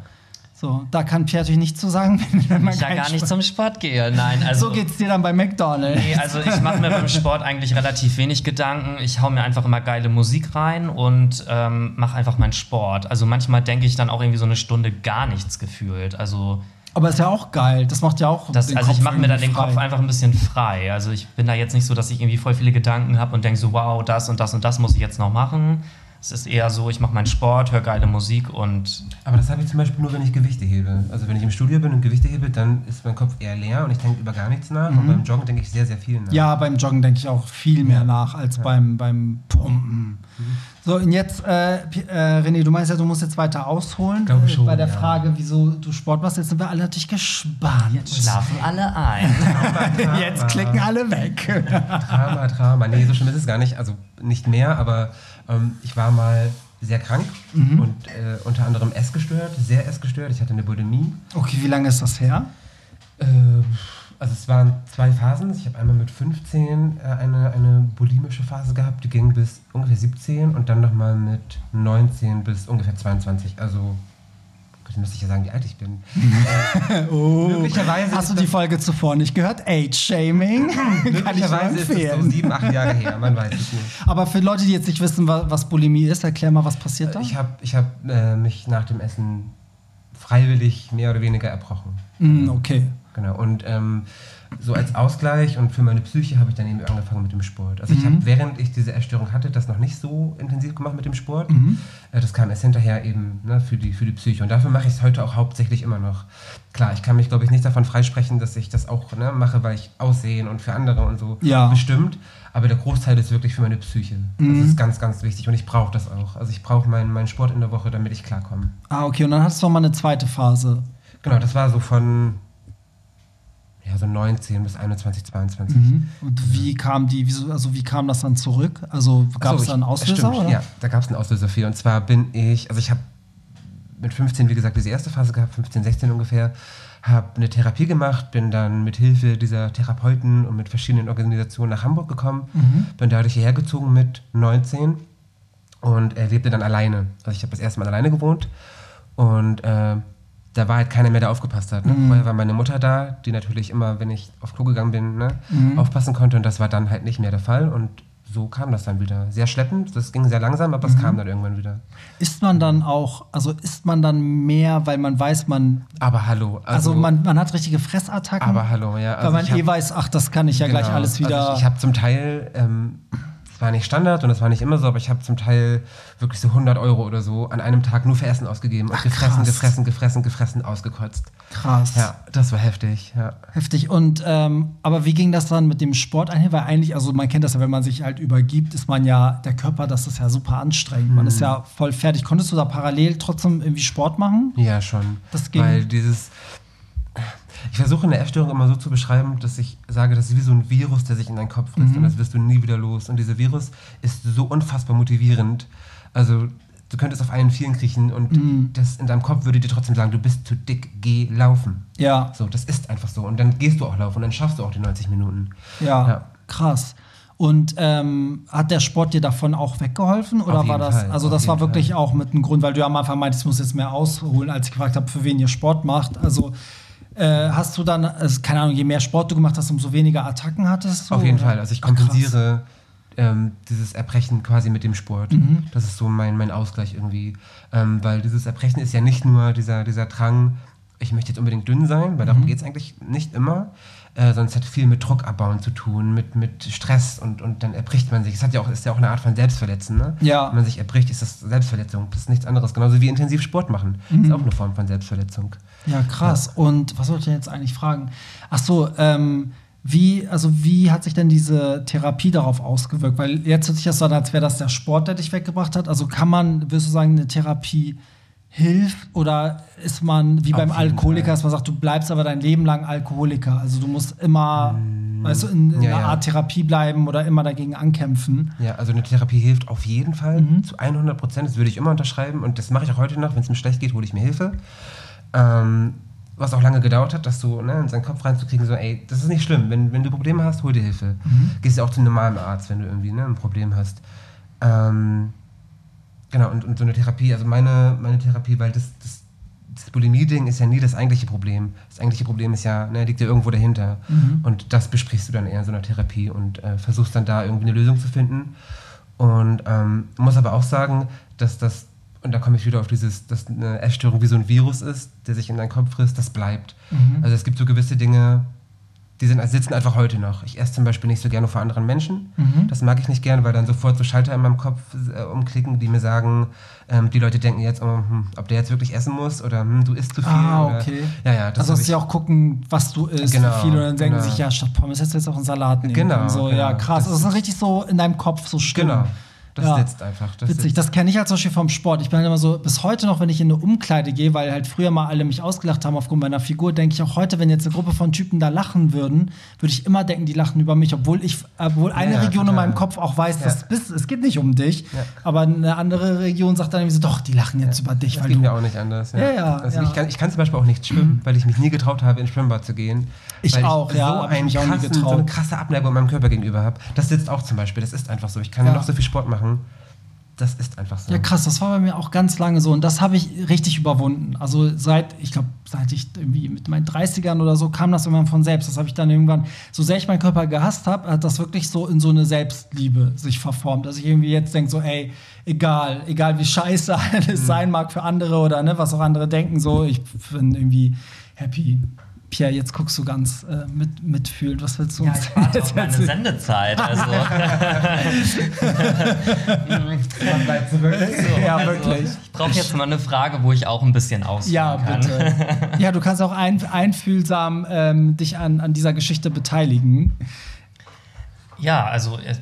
Speaker 2: So, da kann Pierre natürlich nichts zu sagen,
Speaker 3: wenn man ich ja gar Sport nicht zum Sport gehe. Nein,
Speaker 2: also so geht's dir dann bei McDonald's.
Speaker 3: Nee, also ich mache mir beim Sport eigentlich relativ wenig Gedanken. Ich hau mir einfach immer geile Musik rein und ähm, mache einfach meinen Sport. Also manchmal denke ich dann auch irgendwie so eine Stunde gar nichts gefühlt. Also
Speaker 2: aber ist ja auch geil. Das macht ja auch.
Speaker 3: Das, also Kopf ich mache mir dann den Kopf einfach ein bisschen frei. Also ich bin da jetzt nicht so, dass ich irgendwie voll viele Gedanken habe und denke so, wow, das und das und das muss ich jetzt noch machen, es ist eher so, ich mache meinen Sport, höre geile Musik und.
Speaker 4: Aber das habe ich zum Beispiel nur, wenn ich Gewichte hebe. Also wenn ich im Studio bin und Gewichte hebe, dann ist mein Kopf eher leer und ich denke über gar nichts nach. Mhm. Und beim Joggen denke ich sehr, sehr viel nach.
Speaker 2: Ja, beim Joggen denke ich auch viel mehr ja. nach als ja. beim, beim Pumpen. Mhm. So, und jetzt, äh, äh, René, du meinst ja, du musst jetzt weiter ausholen.
Speaker 4: Glaube schon,
Speaker 2: bei der ja. Frage, wieso du Sport machst. Jetzt sind wir alle natürlich gespannt.
Speaker 3: Jetzt schlafen alle ein.
Speaker 2: Drama, Drama. Jetzt klicken alle weg.
Speaker 4: Drama, Drama. Nee, so schlimm ist es gar nicht. Also nicht mehr, aber ähm, ich war mal sehr krank mhm. und äh, unter anderem essgestört, sehr essgestört. Ich hatte eine Bulimie.
Speaker 2: Okay, wie lange ist das her?
Speaker 4: Äh, also es waren zwei Phasen. Ich habe einmal mit 15 äh, eine, eine bulimische Phase gehabt, die ging bis ungefähr 17 und dann nochmal mit 19 bis ungefähr 22. Also Gott, müsste ich ja sagen, wie alt ich bin.
Speaker 2: oh, möglicherweise hast du die Folge zuvor nicht gehört? Age-Shaming?
Speaker 4: möglicherweise ist es so sieben, acht Jahre her, man weiß es nicht.
Speaker 2: Aber für Leute, die jetzt nicht wissen, was Bulimie ist, erklär mal, was passiert da?
Speaker 4: Ich habe ich hab, äh, mich nach dem Essen freiwillig mehr oder weniger erbrochen.
Speaker 2: Mm, okay.
Speaker 4: Genau. Und ähm, so als Ausgleich und für meine Psyche habe ich dann eben angefangen mit dem Sport. Also mhm. ich habe, während ich diese Essstörung hatte, das noch nicht so intensiv gemacht mit dem Sport. Mhm. Äh, das kam erst hinterher eben ne, für, die, für die Psyche. Und dafür mache ich es heute auch hauptsächlich immer noch. Klar, ich kann mich, glaube ich, nicht davon freisprechen, dass ich das auch ne, mache, weil ich aussehen und für andere und so
Speaker 2: ja.
Speaker 4: bestimmt. Aber der Großteil ist wirklich für meine Psyche. Mhm. Das ist ganz, ganz wichtig und ich brauche das auch. Also ich brauche meinen, meinen Sport in der Woche, damit ich klarkomme.
Speaker 2: Ah, okay. Und dann hast du noch mal eine zweite Phase.
Speaker 4: Genau, das war so von ja, so 19 bis 21, 22.
Speaker 2: Mhm. Und wie kam die, also wie kam das dann zurück? Also gab es da einen Auslöser?
Speaker 4: Stimmt, ja, da gab es einen Auslöser für. Und zwar bin ich, also ich habe mit 15, wie gesagt, diese erste Phase gehabt, 15, 16 ungefähr, habe eine Therapie gemacht, bin dann mit Hilfe dieser Therapeuten und mit verschiedenen Organisationen nach Hamburg gekommen, mhm. bin dadurch hierher gezogen mit 19 und er lebte dann alleine. Also ich habe das erste Mal alleine gewohnt und äh, da war halt keiner mehr, der aufgepasst hat. Ne? Mhm. Vorher war meine Mutter da, die natürlich immer, wenn ich auf Klo gegangen bin, ne, mhm. aufpassen konnte und das war dann halt nicht mehr der Fall und so kam das dann wieder. Sehr schleppend, das ging sehr langsam, aber mhm. es kam dann irgendwann wieder.
Speaker 2: Ist man dann auch, also ist man dann mehr, weil man weiß, man.
Speaker 4: Aber hallo.
Speaker 2: Also, also man, man hat richtige Fressattacken.
Speaker 4: Aber hallo, ja.
Speaker 2: Also weil man eh weiß, ach, das kann ich ja genau, gleich alles wieder.
Speaker 4: Also ich, ich habe zum Teil. Ähm, war nicht Standard und das war nicht immer so, aber ich habe zum Teil wirklich so 100 Euro oder so an einem Tag nur für Essen ausgegeben und gefressen, krass. gefressen, gefressen, gefressen, ausgekotzt.
Speaker 2: Krass.
Speaker 4: Ja, das war heftig. Ja.
Speaker 2: Heftig. Und ähm, aber wie ging das dann mit dem Sport einher? Weil eigentlich, also man kennt das ja, wenn man sich halt übergibt, ist man ja der Körper, das ist ja super anstrengend. Mhm. Man ist mhm. ja voll fertig. Konntest du da parallel trotzdem irgendwie Sport machen?
Speaker 4: Ja, schon.
Speaker 2: Das ging.
Speaker 4: Weil dieses ich versuche eine Essstörung immer so zu beschreiben, dass ich sage, das ist wie so ein Virus, der sich in deinen Kopf frisst mhm. und das wirst du nie wieder los. Und dieser Virus ist so unfassbar motivierend. Also du könntest auf allen Vieren kriechen und
Speaker 2: Mhm.
Speaker 4: das in deinem Kopf würde dir trotzdem sagen, du bist zu dick, geh laufen.
Speaker 2: Ja,
Speaker 4: So, das ist einfach so. Und dann gehst du auch laufen und dann schaffst du auch die 90 Minuten.
Speaker 2: ja,
Speaker 4: Ja.
Speaker 2: krass. Und ähm, hat der Sport dir davon auch weggeholfen? Oder war das,
Speaker 4: Fall,
Speaker 2: also
Speaker 4: auf
Speaker 2: das war wirklich
Speaker 4: Fall.
Speaker 2: auch mit einem Grund, weil du am Anfang meintest, ich muss jetzt mehr ausholen, als ich gefragt habe, für wen ihr Sport macht. Also äh, hast du dann, also, keine Ahnung, je mehr Sport du gemacht hast, umso weniger Attacken hattest du?
Speaker 4: Auf jeden
Speaker 2: oder?
Speaker 4: Fall. Also ich kompensiere ähm, dieses Erbrechen quasi mit dem Sport.
Speaker 2: Mhm.
Speaker 4: Das ist so mein, mein Ausgleich irgendwie. Ähm, weil dieses Erbrechen ist ja nicht nur dieser, dieser Drang, ich möchte jetzt unbedingt dünn sein, weil
Speaker 2: Mhm.
Speaker 4: darum geht es eigentlich nicht immer. Äh, sondern es hat viel mit Druck abbauen zu tun, mit, mit Stress und, und dann erbricht man sich. Es hat ja auch, ist ja auch eine Art von Selbstverletzen. Ne?
Speaker 2: Ja.
Speaker 4: Wenn man sich erbricht, ist das Selbstverletzung. Das ist nichts anderes. Genauso wie intensiv Sport machen.
Speaker 2: Mhm.
Speaker 4: Ist auch eine Form von Selbstverletzung.
Speaker 2: Ja, krass. Und was wollte ich jetzt eigentlich fragen? Ach so, ähm, wie, also wie hat sich denn diese Therapie darauf ausgewirkt? Weil jetzt hört sich das so an, als wäre das der Sport, der dich weggebracht hat. Also kann man, würdest du sagen, eine Therapie hilft oder ist man wie
Speaker 4: Auf
Speaker 2: beim Alkoholiker,
Speaker 4: Fall.
Speaker 2: dass man sagt, du bleibst aber dein Leben lang Alkoholiker. Also du musst immer, weißt du, in, in
Speaker 4: Mm, Ja,
Speaker 2: einer
Speaker 4: ja.
Speaker 2: Art Therapie bleiben oder immer dagegen ankämpfen.
Speaker 4: Ja, also eine Therapie hilft auf jeden Fall
Speaker 2: Mhm.
Speaker 4: zu 100 Prozent. Das würde ich immer unterschreiben und das mache ich auch heute noch. Wenn es mir schlecht geht, hole ich mir Hilfe. Ähm, was auch lange gedauert hat, das so ne, in seinen Kopf reinzukriegen, so, ey, das ist nicht schlimm. Wenn, wenn du Probleme hast, hol dir Hilfe.
Speaker 2: Mhm.
Speaker 4: Gehst ja auch zu einem normalen Arzt, wenn du irgendwie ne, ein Problem hast. Ähm, genau, und, und so eine Therapie, also meine, meine Therapie, weil das, das, das Bulimie-Ding ist ja nie das eigentliche Problem. Das eigentliche Problem ist ja, ne, liegt ja irgendwo dahinter.
Speaker 2: Mhm.
Speaker 4: Und das besprichst du dann eher in so einer Therapie und äh, versuchst dann da irgendwie eine Lösung zu finden. Und ähm, muss aber auch sagen, dass das, und da komme ich wieder auf dieses, dass eine Essstörung wie so ein Virus ist, der sich in deinen Kopf frisst, das bleibt.
Speaker 2: Mhm.
Speaker 4: Also es gibt so gewisse Dinge, die sind, sitzen einfach heute noch. Ich esse zum Beispiel nicht so gerne vor anderen Menschen.
Speaker 2: Mhm.
Speaker 4: Das mag ich nicht gerne, weil dann sofort so Schalter in meinem Kopf äh, umklicken, die mir sagen, ähm, die Leute denken jetzt, oh, hm, ob der jetzt wirklich essen muss oder hm, du isst zu viel.
Speaker 2: Ah,
Speaker 4: oder,
Speaker 2: okay.
Speaker 4: Ja, ja, das
Speaker 2: also dass sie auch gucken, was du isst,
Speaker 4: Genau,
Speaker 2: viel, und dann denken
Speaker 4: genau.
Speaker 2: sich, ja, statt Pommes hättest du jetzt auch einen Salat nehmen
Speaker 4: Genau.
Speaker 2: So, ja,
Speaker 4: genau.
Speaker 2: krass.
Speaker 4: Das
Speaker 2: Das, ist richtig so in deinem Kopf so stimmt.
Speaker 4: Genau. Das
Speaker 2: Ja.
Speaker 4: sitzt einfach. Das
Speaker 2: Witzig,
Speaker 4: sitzt.
Speaker 2: das kenne ich halt zum Beispiel vom Sport. Ich bin halt immer so, bis heute noch, wenn ich in eine Umkleide gehe, weil halt früher mal alle mich ausgelacht haben aufgrund meiner Figur, denke ich auch heute, wenn jetzt eine Gruppe von Typen da lachen würden, würde ich immer denken, die lachen über mich, obwohl ich, obwohl eine
Speaker 4: Ja,
Speaker 2: Region in
Speaker 4: total.
Speaker 2: meinem Kopf auch weiß,
Speaker 4: Ja.
Speaker 2: das bist, es geht nicht um dich,
Speaker 4: Ja.
Speaker 2: aber eine andere Region sagt dann irgendwie so, doch, die lachen jetzt über dich,
Speaker 4: Das
Speaker 2: weil
Speaker 4: geht
Speaker 2: du
Speaker 4: mir auch nicht anders.
Speaker 2: Ja, ja,
Speaker 4: Also
Speaker 2: ja.
Speaker 4: Ich, kann, ich kann zum Beispiel auch nicht schwimmen, weil ich mich nie getraut habe, ins Schwimmbad zu gehen.
Speaker 2: Ich auch, ja,
Speaker 4: So,
Speaker 2: hab ich
Speaker 4: einen krassen,
Speaker 2: getraut.
Speaker 4: so eine krasse Abneigung meinem Körper gegenüber habe. Das sitzt auch zum Beispiel. Das ist einfach so. Ich kann
Speaker 2: Ja.
Speaker 4: noch so viel Sport machen. Das ist einfach so.
Speaker 2: Ja, krass, das war bei mir auch ganz lange so und das habe ich richtig überwunden. Also seit, ich glaube, seit ich irgendwie mit meinen 30ern oder so kam das irgendwann von selbst. Das habe ich dann irgendwann, so sehr ich meinen Körper gehasst habe, hat das wirklich so in so eine Selbstliebe sich verformt, dass ich irgendwie jetzt denke, so, ey, egal, egal wie scheiße alles sein mag für andere oder ne, was auch andere denken, so, ich bin irgendwie happy. Pierre, jetzt guckst du ganz äh, mit, mitfühlend. Was willst du
Speaker 3: Ja,
Speaker 2: uns
Speaker 3: ich warte
Speaker 2: jetzt
Speaker 3: auf meine? Sendezeit. Also,
Speaker 4: Man bleibt zurück.
Speaker 2: Ja,
Speaker 3: also,
Speaker 2: wirklich.
Speaker 3: Ich brauche jetzt mal eine Frage, wo ich auch ein bisschen ausführen
Speaker 2: Ja,
Speaker 3: kann.
Speaker 2: bitte. Ja, du kannst auch ein, einfühlsam ähm, dich an, an dieser Geschichte beteiligen.
Speaker 3: Ja, also äh,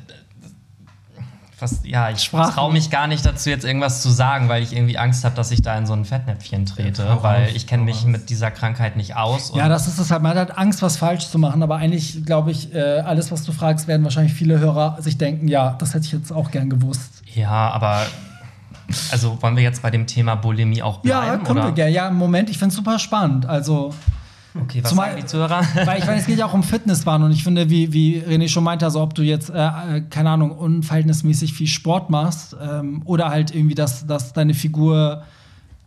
Speaker 3: fast, ja, ich traue mich gar nicht dazu, jetzt irgendwas zu sagen, weil ich irgendwie Angst habe, dass ich da in so ein Fettnäpfchen trete,
Speaker 4: Ja,
Speaker 3: weil ich kenne mich mit dieser Krankheit nicht aus.
Speaker 2: Ja, das ist es halt. Man hat halt Angst, was falsch zu machen, aber eigentlich glaube ich, äh, alles, was du fragst, werden wahrscheinlich viele Hörer sich denken, ja, das hätte ich jetzt auch gern gewusst.
Speaker 3: ja, aber also wollen wir jetzt bei dem Thema Bulimie auch bleiben?
Speaker 2: Ja, können
Speaker 3: oder?
Speaker 2: wir gerne. Ja, im Moment, ich finde es super spannend. Also,
Speaker 3: Okay, was
Speaker 2: Zumal-
Speaker 3: sagen die Zuhörer?
Speaker 2: weil ich meine, es geht ja auch um Fitnesswahn und ich finde, wie, wie René schon meinte, also ob du jetzt, äh, äh, keine Ahnung, unverhältnismäßig viel Sport machst ähm, oder halt irgendwie, dass, dass deine Figur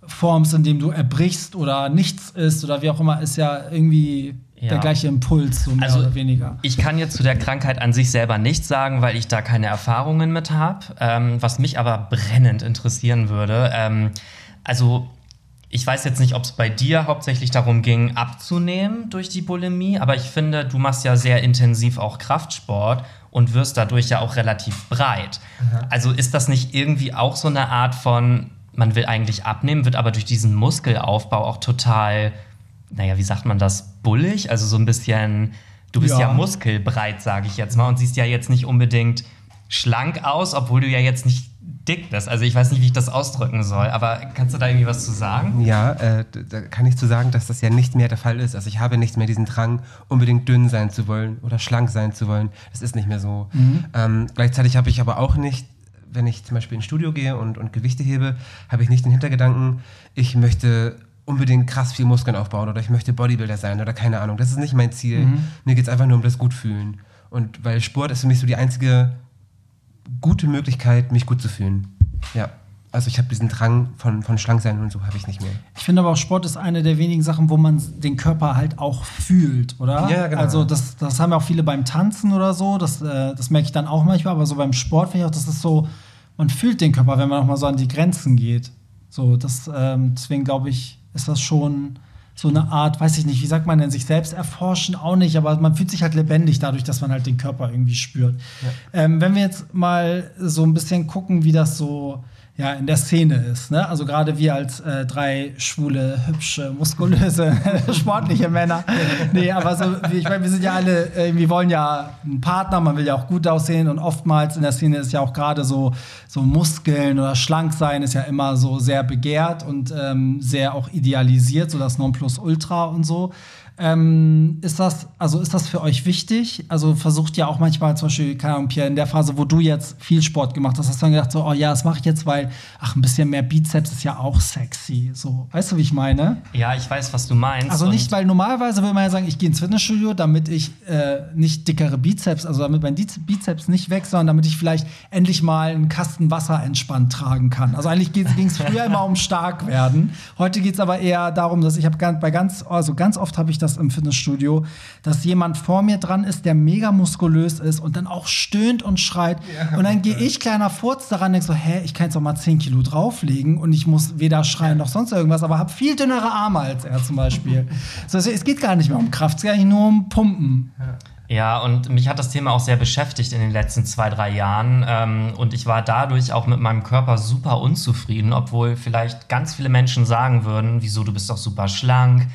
Speaker 2: formst, indem du erbrichst oder nichts isst oder wie auch immer, ist ja irgendwie
Speaker 3: Ja.
Speaker 2: der gleiche Impuls, so mehr
Speaker 3: Also,
Speaker 2: oder weniger.
Speaker 3: Ich kann jetzt zu der Krankheit an sich selber nichts sagen, weil ich da keine Erfahrungen mit habe. Ähm, was mich aber brennend interessieren würde, ähm, also ich weiß jetzt nicht, ob es bei dir hauptsächlich darum ging, abzunehmen durch die Bulimie, aber ich finde, du machst ja sehr intensiv auch Kraftsport und wirst dadurch ja auch relativ breit. Also ist das nicht irgendwie auch so eine Art von, man will eigentlich abnehmen, wird aber durch diesen Muskelaufbau auch total, naja, wie sagt man das, bullig? Also so ein bisschen, du bist
Speaker 2: Ja.
Speaker 3: ja, muskelbreit, sage ich jetzt mal, und siehst ja jetzt nicht unbedingt schlank aus, obwohl du ja jetzt nicht dick bist. Also ich weiß nicht, wie ich das ausdrücken soll, aber kannst du da irgendwie was zu sagen?
Speaker 4: Ja, äh, da kann ich zu sagen, dass das ja nicht mehr der Fall ist. Also ich habe nicht mehr diesen Drang, unbedingt dünn sein zu wollen oder schlank sein zu wollen. Das ist nicht mehr so.
Speaker 2: Mhm.
Speaker 4: Ähm, gleichzeitig habe ich aber auch nicht wenn ich zum Beispiel ins Studio gehe und, und Gewichte hebe, habe ich nicht den Hintergedanken, ich möchte unbedingt krass viel Muskeln aufbauen oder ich möchte Bodybuilder sein oder keine Ahnung. Das ist nicht mein Ziel. Mhm. Mir geht es einfach nur um das Gutfühlen. Und weil Sport ist für mich so die einzige gute Möglichkeit, mich gut zu fühlen. Ja. Also ich habe diesen Drang von, von Schlanksein und so habe ich nicht mehr.
Speaker 2: Ich finde aber auch Sport ist eine der wenigen Sachen, wo man den Körper halt auch fühlt, oder?
Speaker 4: Ja, genau.
Speaker 2: Also das, das haben ja auch viele beim Tanzen oder so, das, äh, das merke ich dann auch manchmal, aber so beim Sport finde ich auch, das ist so, man fühlt den Körper, wenn man auch mal so an die Grenzen geht. So, das, ähm, deswegen glaube ich, ist das schon so eine Art, weiß ich nicht, wie sagt man denn, sich selbst erforschen auch nicht, aber man fühlt sich halt lebendig dadurch, dass man halt den Körper irgendwie spürt. Ja. Ähm, wenn wir jetzt mal so ein bisschen gucken, wie das so ja, in der Szene ist. Ne? Also gerade wir als äh, drei schwule, hübsche, muskulöse, sportliche Männer. Nee, aber so, ich meine, wir sind ja alle, äh, wir wollen ja einen Partner, man will ja auch gut aussehen und oftmals in der Szene ist ja auch gerade so, so Muskeln oder schlank sein ist ja immer so sehr begehrt und ähm, sehr auch idealisiert, so das Nonplusultra und so. Ähm, ist das, also ist das für euch wichtig? Also versucht ja auch manchmal zum Beispiel, keine Ahnung, Pierre, in der Phase, wo du jetzt viel Sport gemacht hast, hast du dann gedacht, so, oh ja, das mache ich jetzt, weil, ach, ein bisschen mehr Bizeps ist ja auch sexy. So, weißt du, wie ich meine?
Speaker 3: Ja, ich weiß, was du meinst.
Speaker 2: Also nicht, weil normalerweise würde man ja sagen, ich gehe ins Fitnessstudio, damit ich äh, nicht dickere Bizeps, also damit mein Bizeps nicht wächst, sondern damit ich vielleicht endlich mal einen Kasten Wasser entspannt tragen kann. Also eigentlich ging es früher immer um stark werden. Heute geht es aber eher darum, dass ich habe bei ganz, also ganz oft habe ich das das im Fitnessstudio, dass jemand vor mir dran ist, der mega muskulös ist und dann auch stöhnt und schreit. Ja, und dann gehe ich, kleiner Furz, daran und denke so, hä, ich kann jetzt auch mal 10 Kilo drauflegen und ich muss weder schreien noch sonst irgendwas, aber habe viel dünnere Arme als er zum Beispiel. so, es geht gar nicht mehr um Kraft, es geht eigentlich nur um Pumpen.
Speaker 3: Ja. Ja, und mich hat das Thema auch sehr beschäftigt in den letzten zwei, drei Jahren. Ähm, und ich war dadurch auch mit meinem Körper super unzufrieden, obwohl vielleicht ganz viele Menschen sagen würden, wieso, du bist doch super schlank,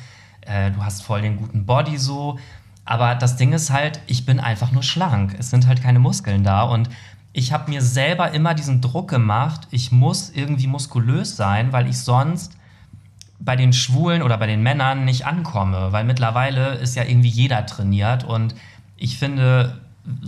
Speaker 3: äh, du hast voll den guten Body so. Aber das Ding ist halt, ich bin einfach nur schlank. Es sind halt keine Muskeln da. Und ich habe mir selber immer diesen Druck gemacht, ich muss irgendwie muskulös sein, weil ich sonst bei den Schwulen oder bei den Männern nicht ankomme. Weil mittlerweile ist ja irgendwie jeder trainiert. Und ich finde,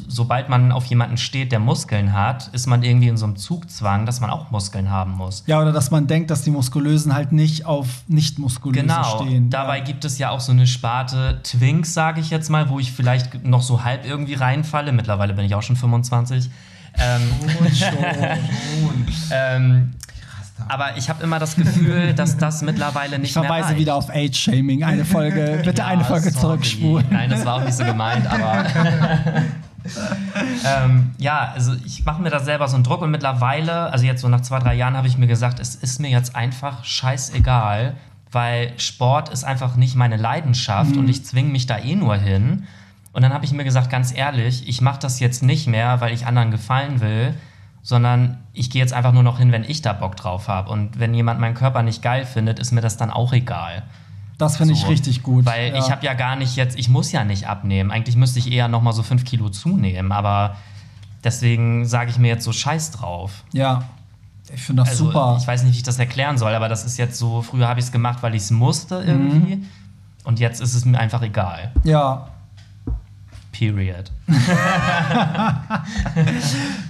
Speaker 3: sobald man auf jemanden steht, der Muskeln hat, ist man irgendwie in so einem Zugzwang, dass man auch Muskeln haben muss.
Speaker 2: Ja, oder dass man denkt, dass die Muskulösen halt nicht auf Nicht-Muskulöse
Speaker 3: genau.
Speaker 2: stehen.
Speaker 3: Dabei ja. gibt es ja auch so eine Sparte Twinks, sage ich jetzt mal, wo ich vielleicht noch so halb irgendwie reinfalle. Mittlerweile bin ich auch schon 25. Ähm, und schon. ähm, aber ich habe immer das Gefühl, dass das mittlerweile nicht mehr
Speaker 2: Ich verweise wieder auf Age-Shaming. Eine Folge, bitte ja, eine Folge zurückspulen.
Speaker 3: Nein, das war auch nicht so gemeint, aber ähm, ja, also ich mache mir da selber so einen Druck und mittlerweile, also jetzt so nach zwei, drei Jahren, habe ich mir gesagt, es ist mir jetzt einfach scheißegal, weil Sport ist einfach nicht meine Leidenschaft mhm. und ich zwinge mich da eh nur hin. Und dann habe ich mir gesagt, ganz ehrlich, ich mache das jetzt nicht mehr, weil ich anderen gefallen will, sondern ich gehe jetzt einfach nur noch hin, wenn ich da Bock drauf habe. Und wenn jemand meinen Körper nicht geil findet, ist mir das dann auch egal.
Speaker 2: Das finde so. ich richtig gut.
Speaker 3: Weil ja. ich habe ja gar nicht jetzt, ich muss ja nicht abnehmen. Eigentlich müsste ich eher noch mal so fünf Kilo zunehmen. Aber deswegen sage ich mir jetzt so Scheiß drauf.
Speaker 2: Ja, ich finde das also, super.
Speaker 3: Ich weiß nicht, wie ich das erklären soll, aber das ist jetzt so, früher habe ich es gemacht, weil ich es musste irgendwie. Mhm. Und jetzt ist es mir einfach egal.
Speaker 2: Ja,
Speaker 3: Period.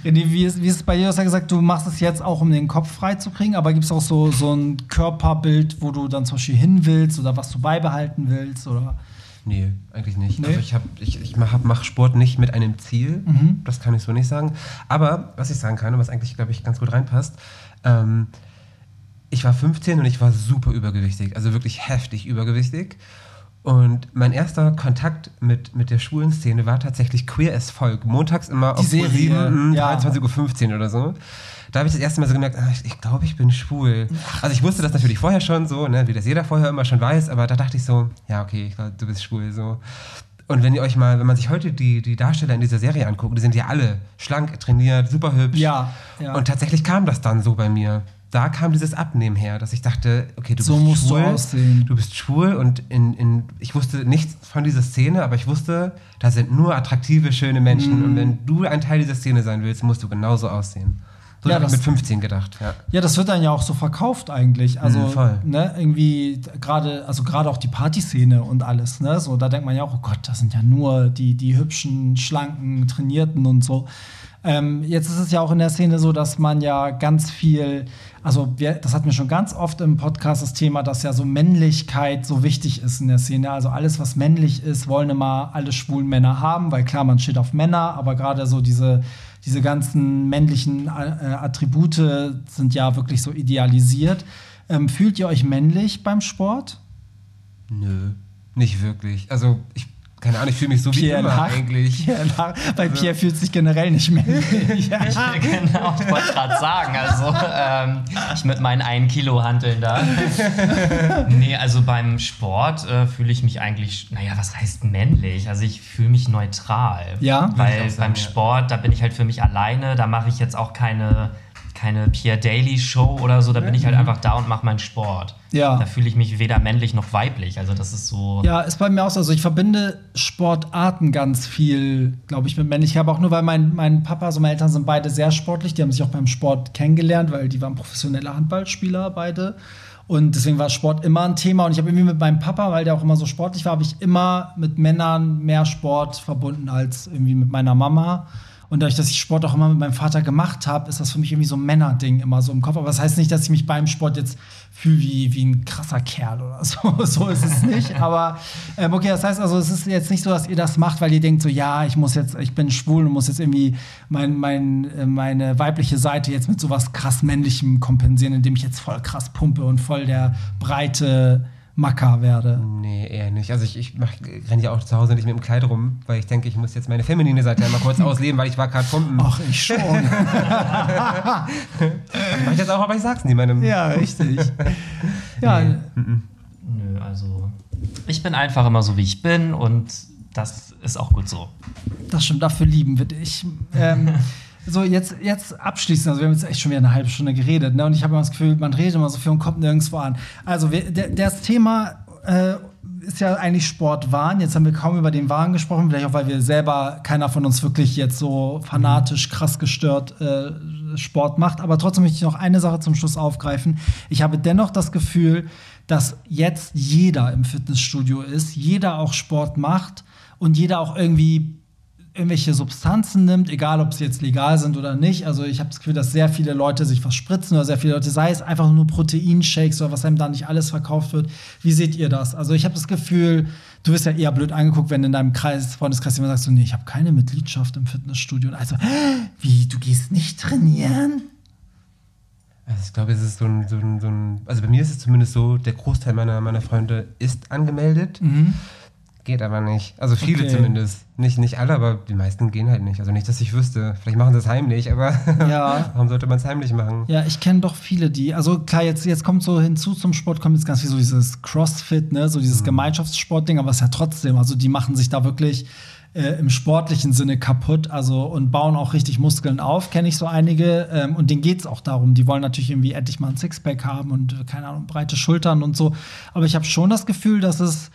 Speaker 2: René, wie ist, wie ist es bei dir? Du hast ja gesagt, du machst es jetzt auch, um den Kopf frei zu kriegen, aber gibt es auch so, so ein Körperbild, wo du dann zum Beispiel hin willst oder was du beibehalten willst? Oder?
Speaker 4: Nee, eigentlich nicht. Nee? Also ich, ich, ich mache mach Sport nicht mit einem Ziel, mhm. das kann ich so nicht sagen. Aber was ich sagen kann und was eigentlich, glaube ich, ganz gut reinpasst, ähm, ich war 15 und ich war super übergewichtig, also wirklich heftig übergewichtig. Und mein erster Kontakt mit, mit der schwulen Szene war tatsächlich Queer as Folk. Montags immer
Speaker 2: Die auf Serie, 7,
Speaker 4: ja. 23.15 Uhr oder so. Da habe ich das erste Mal so gemerkt, ach, ich, ich glaube, ich bin schwul. Also ich wusste das natürlich vorher schon so, ne, wie das jeder vorher immer schon weiß, aber da dachte ich so, ja, okay, ich glaube, du bist schwul. So. Und wenn ihr euch mal, wenn man sich heute die, die Darsteller in dieser Serie anguckt, die sind ja alle schlank, trainiert, super hübsch.
Speaker 2: Ja, ja.
Speaker 4: Und tatsächlich kam das dann so bei mir da kam dieses Abnehmen her, dass ich dachte, okay, du
Speaker 2: so
Speaker 4: bist
Speaker 2: musst
Speaker 4: schwul,
Speaker 2: du aussehen.
Speaker 4: Du bist schwul und in, in, ich wusste nichts von dieser Szene, aber ich wusste, da sind nur attraktive, schöne Menschen. Mm. Und wenn du ein Teil dieser Szene sein willst, musst du genauso aussehen. So ja, habe ich mit 15 gedacht. Ja.
Speaker 2: ja, das wird dann ja auch so verkauft eigentlich. Also mhm, ne, irgendwie gerade, also gerade auch die Partyszene und alles. Ne, so da denkt man ja auch, oh Gott, das sind ja nur die die hübschen, schlanken, trainierten und so. Ähm, jetzt ist es ja auch in der Szene so, dass man ja ganz viel, also wir, das hatten wir schon ganz oft im Podcast das Thema, dass ja so Männlichkeit so wichtig ist in der Szene. Also alles, was männlich ist, wollen immer alle schwulen Männer haben, weil klar, man steht auf Männer, aber gerade so diese, diese ganzen männlichen äh, Attribute sind ja wirklich so idealisiert. Ähm, fühlt ihr euch männlich beim Sport?
Speaker 4: Nö, nicht wirklich. Also ich keine Ahnung, ich fühle mich so Pierre wie immer Lach, eigentlich.
Speaker 2: Pierre Lach, weil also. Pierre fühlt sich generell nicht männlich.
Speaker 3: ja. Ich, genau, ich wollte gerade sagen, also ähm, ich mit meinen 1 Kilo Hanteln da. nee, also beim Sport äh, fühle ich mich eigentlich, naja, was heißt männlich? Also ich fühle mich neutral.
Speaker 2: Ja.
Speaker 3: Weil beim Sport, da bin ich halt für mich alleine, da mache ich jetzt auch keine keine Pierre Daly Show oder so, da bin ich halt einfach da und mache meinen Sport.
Speaker 2: Ja.
Speaker 3: Da fühle ich mich weder männlich noch weiblich. Also das ist so.
Speaker 2: Ja, ist bei mir auch so. Also ich verbinde Sportarten ganz viel, glaube ich, mit männlich. Ich habe auch nur, weil mein, mein Papa, also meine Eltern sind beide sehr sportlich. Die haben sich auch beim Sport kennengelernt, weil die waren professionelle Handballspieler beide. Und deswegen war Sport immer ein Thema. Und ich habe irgendwie mit meinem Papa, weil der auch immer so sportlich war, habe ich immer mit Männern mehr Sport verbunden als irgendwie mit meiner Mama. Und dadurch, dass ich Sport auch immer mit meinem Vater gemacht habe, ist das für mich irgendwie so ein Männerding immer so im Kopf. Aber das heißt nicht, dass ich mich beim Sport jetzt fühle wie, wie ein krasser Kerl oder so. so ist es nicht. Aber ähm, okay, das heißt also, es ist jetzt nicht so, dass ihr das macht, weil ihr denkt so, ja, ich muss jetzt, ich bin schwul und muss jetzt irgendwie mein, mein, äh, meine weibliche Seite jetzt mit sowas krass männlichem kompensieren, indem ich jetzt voll krass pumpe und voll der breite Macker werde.
Speaker 4: Nee, eher nicht. Also ich, ich renne ja auch zu Hause nicht mit dem Kleid rum, weil ich denke, ich muss jetzt meine feminine Seite einmal kurz ausleben, weil ich war gerade pumpen.
Speaker 2: Ach, ich schon.
Speaker 4: Mach ich jetzt auch, aber ich sag's nie meinem.
Speaker 2: Ja, richtig. ja. Nee.
Speaker 3: Nö, also ich bin einfach immer so, wie ich bin und das ist auch gut so.
Speaker 2: Das stimmt, dafür lieben wir dich. Ähm, so, jetzt, jetzt abschließend, also wir haben jetzt echt schon wieder eine halbe Stunde geredet, ne? Und ich habe immer das Gefühl, man redet immer so viel und kommt nirgendwo an. Also, wir, der, das Thema äh, ist ja eigentlich Sportwahn. Jetzt haben wir kaum über den Wahn gesprochen, vielleicht auch, weil wir selber, keiner von uns wirklich jetzt so fanatisch, krass gestört äh, Sport macht. Aber trotzdem möchte ich noch eine Sache zum Schluss aufgreifen. Ich habe dennoch das Gefühl, dass jetzt jeder im Fitnessstudio ist, jeder auch Sport macht und jeder auch irgendwie irgendwelche Substanzen nimmt, egal ob sie jetzt legal sind oder nicht. Also ich habe das Gefühl, dass sehr viele Leute sich was spritzen oder sehr viele Leute, sei es einfach nur Proteinshakes oder was einem da nicht alles verkauft wird. Wie seht ihr das? Also ich habe das Gefühl, du wirst ja eher blöd angeguckt, wenn in deinem Kreis, Freundeskreis jemand sagt so, nee, ich habe keine Mitgliedschaft im Fitnessstudio. Und also, wie, du gehst nicht trainieren?
Speaker 4: Also ich glaube, es ist so ein, so, ein, so ein, also bei mir ist es zumindest so, der Großteil meiner, meiner Freunde ist angemeldet. Mhm. Geht aber nicht. Also viele okay. zumindest. Nicht, nicht alle, aber die meisten gehen halt nicht. Also nicht, dass ich wüsste. Vielleicht machen sie es heimlich, aber ja. warum sollte man es heimlich machen?
Speaker 2: Ja, ich kenne doch viele, die. Also klar, jetzt, jetzt kommt so hinzu zum Sport, kommt jetzt ganz viel so dieses Crossfit, ne? so dieses mhm. Gemeinschaftssportding, aber es ist ja trotzdem, also die machen sich da wirklich äh, im sportlichen Sinne kaputt, also und bauen auch richtig Muskeln auf, kenne ich so einige. Ähm, und denen geht es auch darum. Die wollen natürlich irgendwie endlich mal ein Sixpack haben und, äh, keine Ahnung, breite Schultern und so. Aber ich habe schon das Gefühl, dass es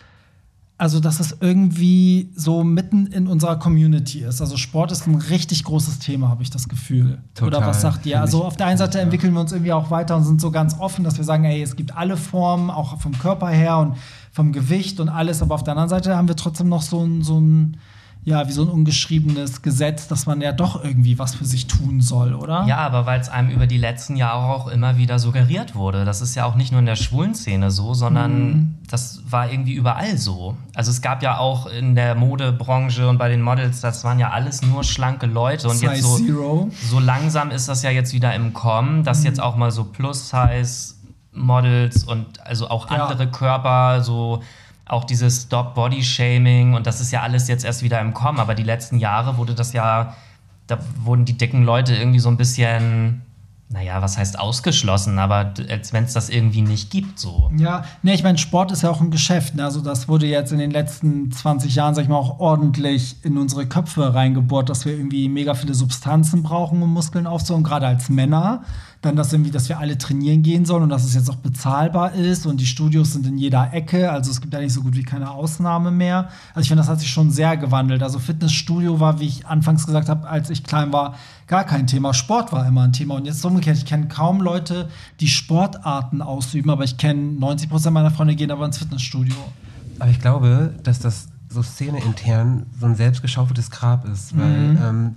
Speaker 2: also dass es irgendwie so mitten in unserer Community ist. Also Sport ist ein richtig großes Thema, habe ich das Gefühl. Total, Oder was sagt ihr? Also auf der einen Seite entwickeln wir uns irgendwie auch weiter und sind so ganz offen, dass wir sagen, ey, es gibt alle Formen, auch vom Körper her und vom Gewicht und alles. Aber auf der anderen Seite haben wir trotzdem noch so ein, so ein ja, wie so ein ungeschriebenes Gesetz, dass man ja doch irgendwie was für sich tun soll, oder?
Speaker 3: Ja, aber weil es einem über die letzten Jahre auch immer wieder suggeriert wurde. Das ist ja auch nicht nur in der schwulen Szene so, sondern mhm. das war irgendwie überall so. Also es gab ja auch in der Modebranche und bei den Models, das waren ja alles nur schlanke Leute. Und
Speaker 2: Size
Speaker 3: jetzt so,
Speaker 2: Zero.
Speaker 3: so langsam ist das ja jetzt wieder im Kommen, dass mhm. jetzt auch mal so Plus-Size Models und also auch andere ja. Körper so auch dieses Stop-Body-Shaming und das ist ja alles jetzt erst wieder im Kommen, aber die letzten Jahre wurde das ja, da wurden die dicken Leute irgendwie so ein bisschen, naja, was heißt ausgeschlossen, aber als wenn es das irgendwie nicht gibt, so.
Speaker 2: Ja, ne, ich meine, Sport ist ja auch ein Geschäft, ne? also das wurde jetzt in den letzten 20 Jahren, sag ich mal, auch ordentlich in unsere Köpfe reingebohrt, dass wir irgendwie mega viele Substanzen brauchen, um Muskeln aufzubauen, gerade als Männer dann das irgendwie, dass wir alle trainieren gehen sollen und dass es jetzt auch bezahlbar ist und die Studios sind in jeder Ecke, also es gibt nicht so gut wie keine Ausnahme mehr. Also ich finde, das hat sich schon sehr gewandelt. Also Fitnessstudio war, wie ich anfangs gesagt habe, als ich klein war, gar kein Thema. Sport war immer ein Thema und jetzt umgekehrt. Ich kenne kaum Leute, die Sportarten ausüben, aber ich kenne 90 Prozent meiner Freunde gehen aber ins Fitnessstudio.
Speaker 4: Aber ich glaube, dass das so Szene intern so ein selbstgeschaufeltes Grab ist, weil mhm. ähm,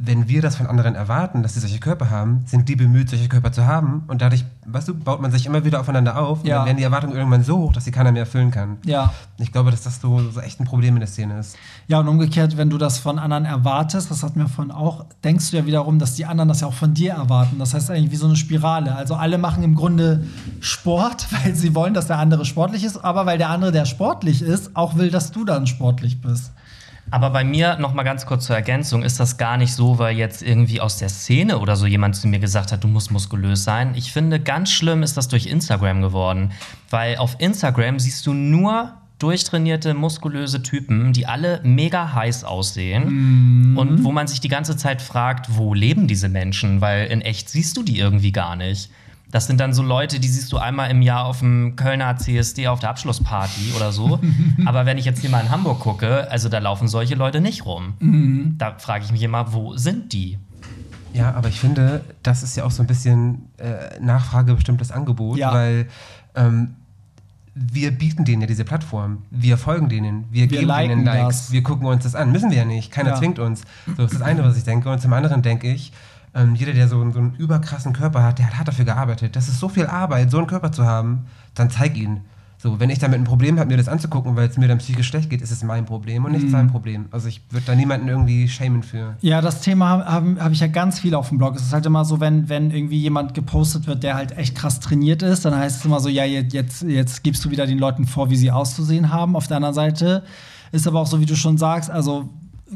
Speaker 4: wenn wir das von anderen erwarten, dass sie solche Körper haben, sind die bemüht, solche Körper zu haben. Und dadurch, weißt du, baut man sich immer wieder aufeinander auf. Ja. Und dann werden die Erwartungen irgendwann so hoch, dass sie keiner mehr erfüllen kann.
Speaker 2: Ja.
Speaker 4: Ich glaube, dass das so, so echt ein Problem in der Szene ist.
Speaker 2: Ja, und umgekehrt, wenn du das von anderen erwartest, das hatten wir vorhin auch, denkst du ja wiederum, dass die anderen das ja auch von dir erwarten. Das heißt eigentlich wie so eine Spirale. Also alle machen im Grunde Sport, weil sie wollen, dass der andere sportlich ist, aber weil der andere, der sportlich ist, auch will, dass du dann sportlich bist.
Speaker 3: Aber bei mir, noch mal ganz kurz zur Ergänzung, ist das gar nicht so, weil jetzt irgendwie aus der Szene oder so jemand zu mir gesagt hat, du musst muskulös sein. Ich finde, ganz schlimm ist das durch Instagram geworden. Weil auf Instagram siehst du nur durchtrainierte, muskulöse Typen, die alle mega heiß aussehen mm. und wo man sich die ganze Zeit fragt, wo leben diese Menschen? Weil in echt siehst du die irgendwie gar nicht. Das sind dann so Leute, die siehst du einmal im Jahr auf dem Kölner CSD auf der Abschlussparty oder so. Aber wenn ich jetzt hier mal in Hamburg gucke, also da laufen solche Leute nicht rum. Mhm. Da frage ich mich immer, wo sind die?
Speaker 4: Ja, aber ich finde, das ist ja auch so ein bisschen äh, Nachfrage bestimmtes Angebot, ja. weil ähm, wir bieten denen ja diese Plattform. Wir folgen denen, wir, wir geben denen Likes, das. wir gucken uns das an. Müssen wir ja nicht, keiner ja. zwingt uns. So das ist das eine, was ich denke. Und zum anderen denke ich, ähm, jeder, der so, so einen überkrassen Körper hat, der hat hart dafür gearbeitet. Das ist so viel Arbeit, so einen Körper zu haben, dann zeig ihn. So, wenn ich damit ein Problem habe, mir das anzugucken, weil es mir dann psychisch schlecht geht, ist es mein Problem und nicht mhm. sein Problem. Also ich würde da niemanden irgendwie schämen für.
Speaker 2: Ja, das Thema habe hab, hab ich ja ganz viel auf dem Blog. Es ist halt immer so, wenn, wenn irgendwie jemand gepostet wird, der halt echt krass trainiert ist, dann heißt es immer so, ja, jetzt, jetzt gibst du wieder den Leuten vor, wie sie auszusehen haben. Auf der anderen Seite ist aber auch so, wie du schon sagst, also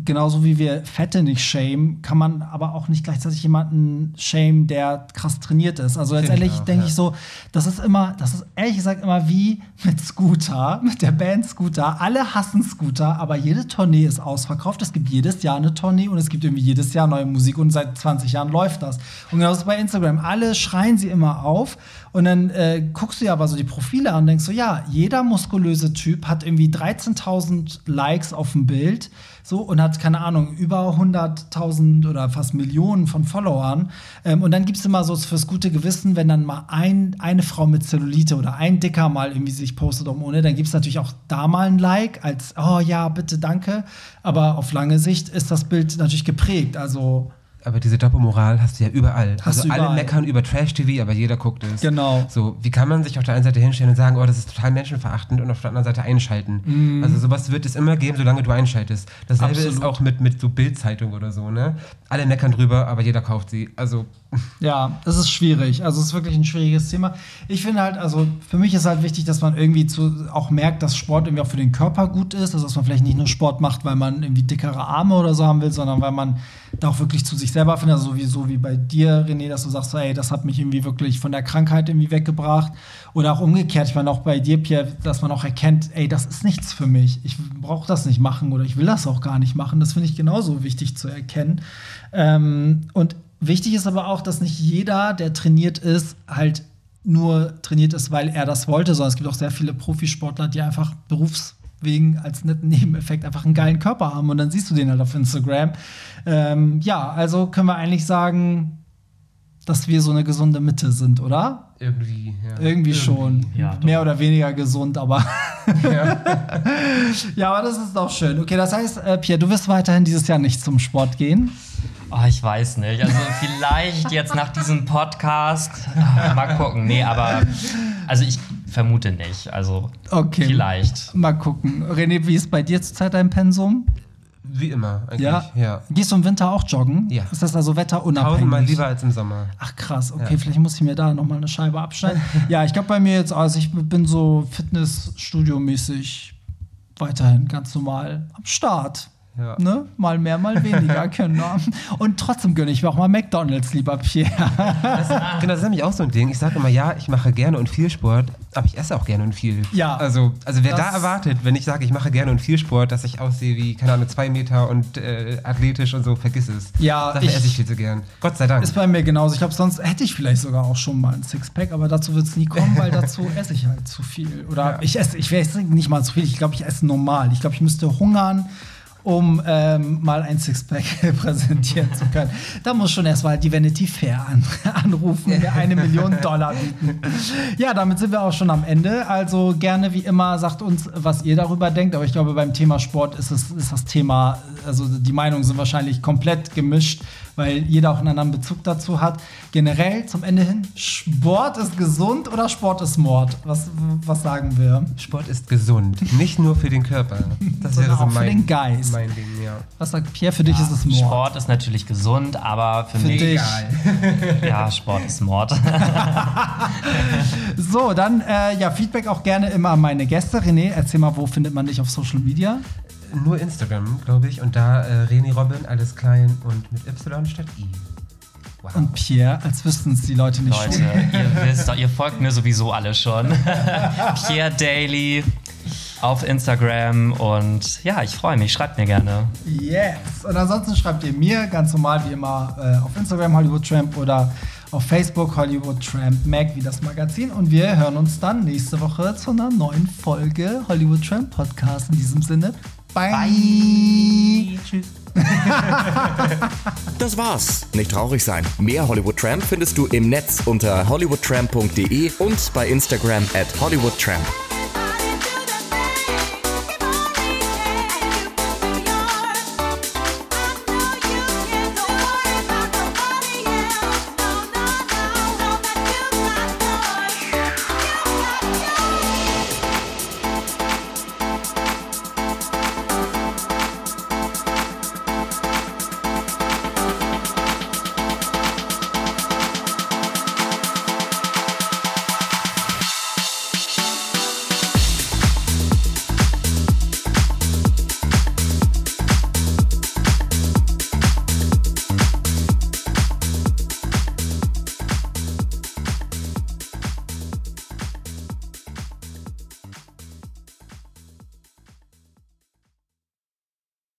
Speaker 2: genauso wie wir Fette nicht shame, kann man aber auch nicht gleichzeitig jemanden shame, der krass trainiert ist. Also letztendlich denke ja. ich so, das ist immer, das ist ehrlich gesagt immer wie mit Scooter, mit der Band Scooter. Alle hassen Scooter, aber jede Tournee ist ausverkauft. Es gibt jedes Jahr eine Tournee und es gibt irgendwie jedes Jahr neue Musik und seit 20 Jahren läuft das. Und genauso bei Instagram. Alle schreien sie immer auf und dann äh, guckst du ja aber so die Profile an und denkst so, ja, jeder muskulöse Typ hat irgendwie 13.000 Likes auf dem Bild so und hat, keine Ahnung, über 100.000 oder fast Millionen von Followern. Ähm, und dann gibt es immer so fürs gute Gewissen, wenn dann mal ein, eine Frau mit Zellulite oder ein Dicker mal irgendwie sich postet um ohne, dann gibt es natürlich auch da mal ein Like als, oh ja, bitte, danke. Aber auf lange Sicht ist das Bild natürlich geprägt. Also
Speaker 4: aber diese Doppelmoral hast du ja überall. Hast also überall. alle meckern über Trash-TV, aber jeder guckt es.
Speaker 2: Genau.
Speaker 4: So, wie kann man sich auf der einen Seite hinstellen und sagen, oh, das ist total menschenverachtend und auf der anderen Seite einschalten? Mm. Also sowas wird es immer geben, solange du einschaltest. Dasselbe Absolut. ist auch mit, mit so Bildzeitung oder so, ne? Alle meckern drüber, aber jeder kauft sie. Also.
Speaker 2: Ja, das ist schwierig. Also es ist wirklich ein schwieriges Thema. Ich finde halt, also für mich ist halt wichtig, dass man irgendwie zu, auch merkt, dass Sport irgendwie auch für den Körper gut ist. Also dass man vielleicht nicht nur Sport macht, weil man irgendwie dickere Arme oder so haben will, sondern weil man auch wirklich zu sich selber findet. Also sowieso wie bei dir, René, dass du sagst, ey, das hat mich irgendwie wirklich von der Krankheit irgendwie weggebracht. Oder auch umgekehrt, ich meine auch bei dir, Pierre, dass man auch erkennt, ey, das ist nichts für mich. Ich brauche das nicht machen oder ich will das auch gar nicht machen. Das finde ich genauso wichtig zu erkennen. Ähm, und Wichtig ist aber auch, dass nicht jeder, der trainiert ist, halt nur trainiert ist, weil er das wollte, sondern es gibt auch sehr viele Profisportler, die einfach berufswegen als netten Nebeneffekt einfach einen geilen Körper haben und dann siehst du den halt auf Instagram. Ähm, ja, also können wir eigentlich sagen, dass wir so eine gesunde Mitte sind, oder?
Speaker 4: Irgendwie, ja.
Speaker 2: Irgendwie, Irgendwie schon. Ja, Mehr oder weniger gesund, aber. ja. ja, aber das ist doch schön. Okay, das heißt, äh, Pierre, du wirst weiterhin dieses Jahr nicht zum Sport gehen.
Speaker 3: Oh, ich weiß nicht. Also vielleicht jetzt nach diesem Podcast. Mal gucken. Nee, aber also ich vermute nicht. Also okay. vielleicht.
Speaker 2: Mal gucken. René, wie ist bei dir zurzeit dein Pensum?
Speaker 4: Wie immer, eigentlich.
Speaker 2: Ja? ja. Gehst du im Winter auch joggen?
Speaker 4: Ja.
Speaker 2: Ist das also wetterunabhängig?
Speaker 4: Tausendmal lieber als im Sommer.
Speaker 2: Ach krass, okay, ja. vielleicht muss ich mir da nochmal eine Scheibe abschneiden. ja, ich glaube bei mir jetzt, also ich bin so Fitnessstudio-mäßig weiterhin ganz normal am Start. Ja. Ne? Mal mehr, mal weniger können. Ne? Und trotzdem gönne ich mir auch mal McDonalds, lieber Pierre.
Speaker 4: Das, genau, das ist nämlich auch so ein Ding. Ich sage immer, ja, ich mache gerne und viel Sport, aber ich esse auch gerne und viel.
Speaker 2: Ja.
Speaker 4: Also, also wer da erwartet, wenn ich sage, ich mache gerne und viel Sport, dass ich aussehe wie, keine Ahnung, zwei Meter und äh, athletisch und so, vergiss es.
Speaker 2: Ja.
Speaker 4: Dafür ich, esse ich viel zu gern. Gott sei Dank.
Speaker 2: Ist bei mir genauso. Ich glaube, sonst hätte ich vielleicht sogar auch schon mal ein Sixpack, aber dazu wird es nie kommen, weil dazu esse ich halt zu viel. Oder ja. ich esse, ich esse nicht mal zu viel. Ich glaube, ich esse normal. Ich glaube, ich müsste hungern um ähm, mal ein Sixpack präsentieren zu können. Da muss schon erstmal die Vanity Fair an, anrufen, mir eine Million Dollar bieten. Ja, damit sind wir auch schon am Ende. Also gerne wie immer sagt uns, was ihr darüber denkt. Aber ich glaube, beim Thema Sport ist, es, ist das Thema, also die Meinungen sind wahrscheinlich komplett gemischt weil jeder auch einen anderen Bezug dazu hat. Generell zum Ende hin, Sport ist gesund oder Sport ist Mord? Was, was sagen wir?
Speaker 4: Sport ist gesund, nicht nur für den Körper.
Speaker 2: Das wäre so auch mein, für den Geist.
Speaker 4: Mein Ding, ja.
Speaker 2: Was sagt Pierre? Für dich ja, ist es Mord.
Speaker 3: Sport ist natürlich gesund, aber für, für mich dich. Egal. ja, Sport ist Mord.
Speaker 2: so, dann äh, ja Feedback auch gerne immer an meine Gäste. René, erzähl mal, wo findet man dich auf Social Media?
Speaker 4: Nur Instagram, glaube ich. Und da äh, René Robin, alles klein und mit Y statt I.
Speaker 2: Wow. Und Pierre, als wüssten es die Leute nicht
Speaker 3: Leute, schon. ihr wisst doch, ihr folgt mir sowieso alle schon. Pierre Daily auf Instagram und ja, ich freue mich. Schreibt mir gerne.
Speaker 2: Yes. Und ansonsten schreibt ihr mir ganz normal wie immer äh, auf Instagram Hollywood Tramp oder auf Facebook Hollywood Tramp Mag wie das Magazin. Und wir hören uns dann nächste Woche zu einer neuen Folge Hollywood Tramp Podcast. In diesem Sinne, Bye. Bye.
Speaker 1: Tschüss. das war's. Nicht traurig sein. Mehr Hollywood Tramp findest du im Netz unter hollywoodtramp.de und bei Instagram at hollywoodtramp.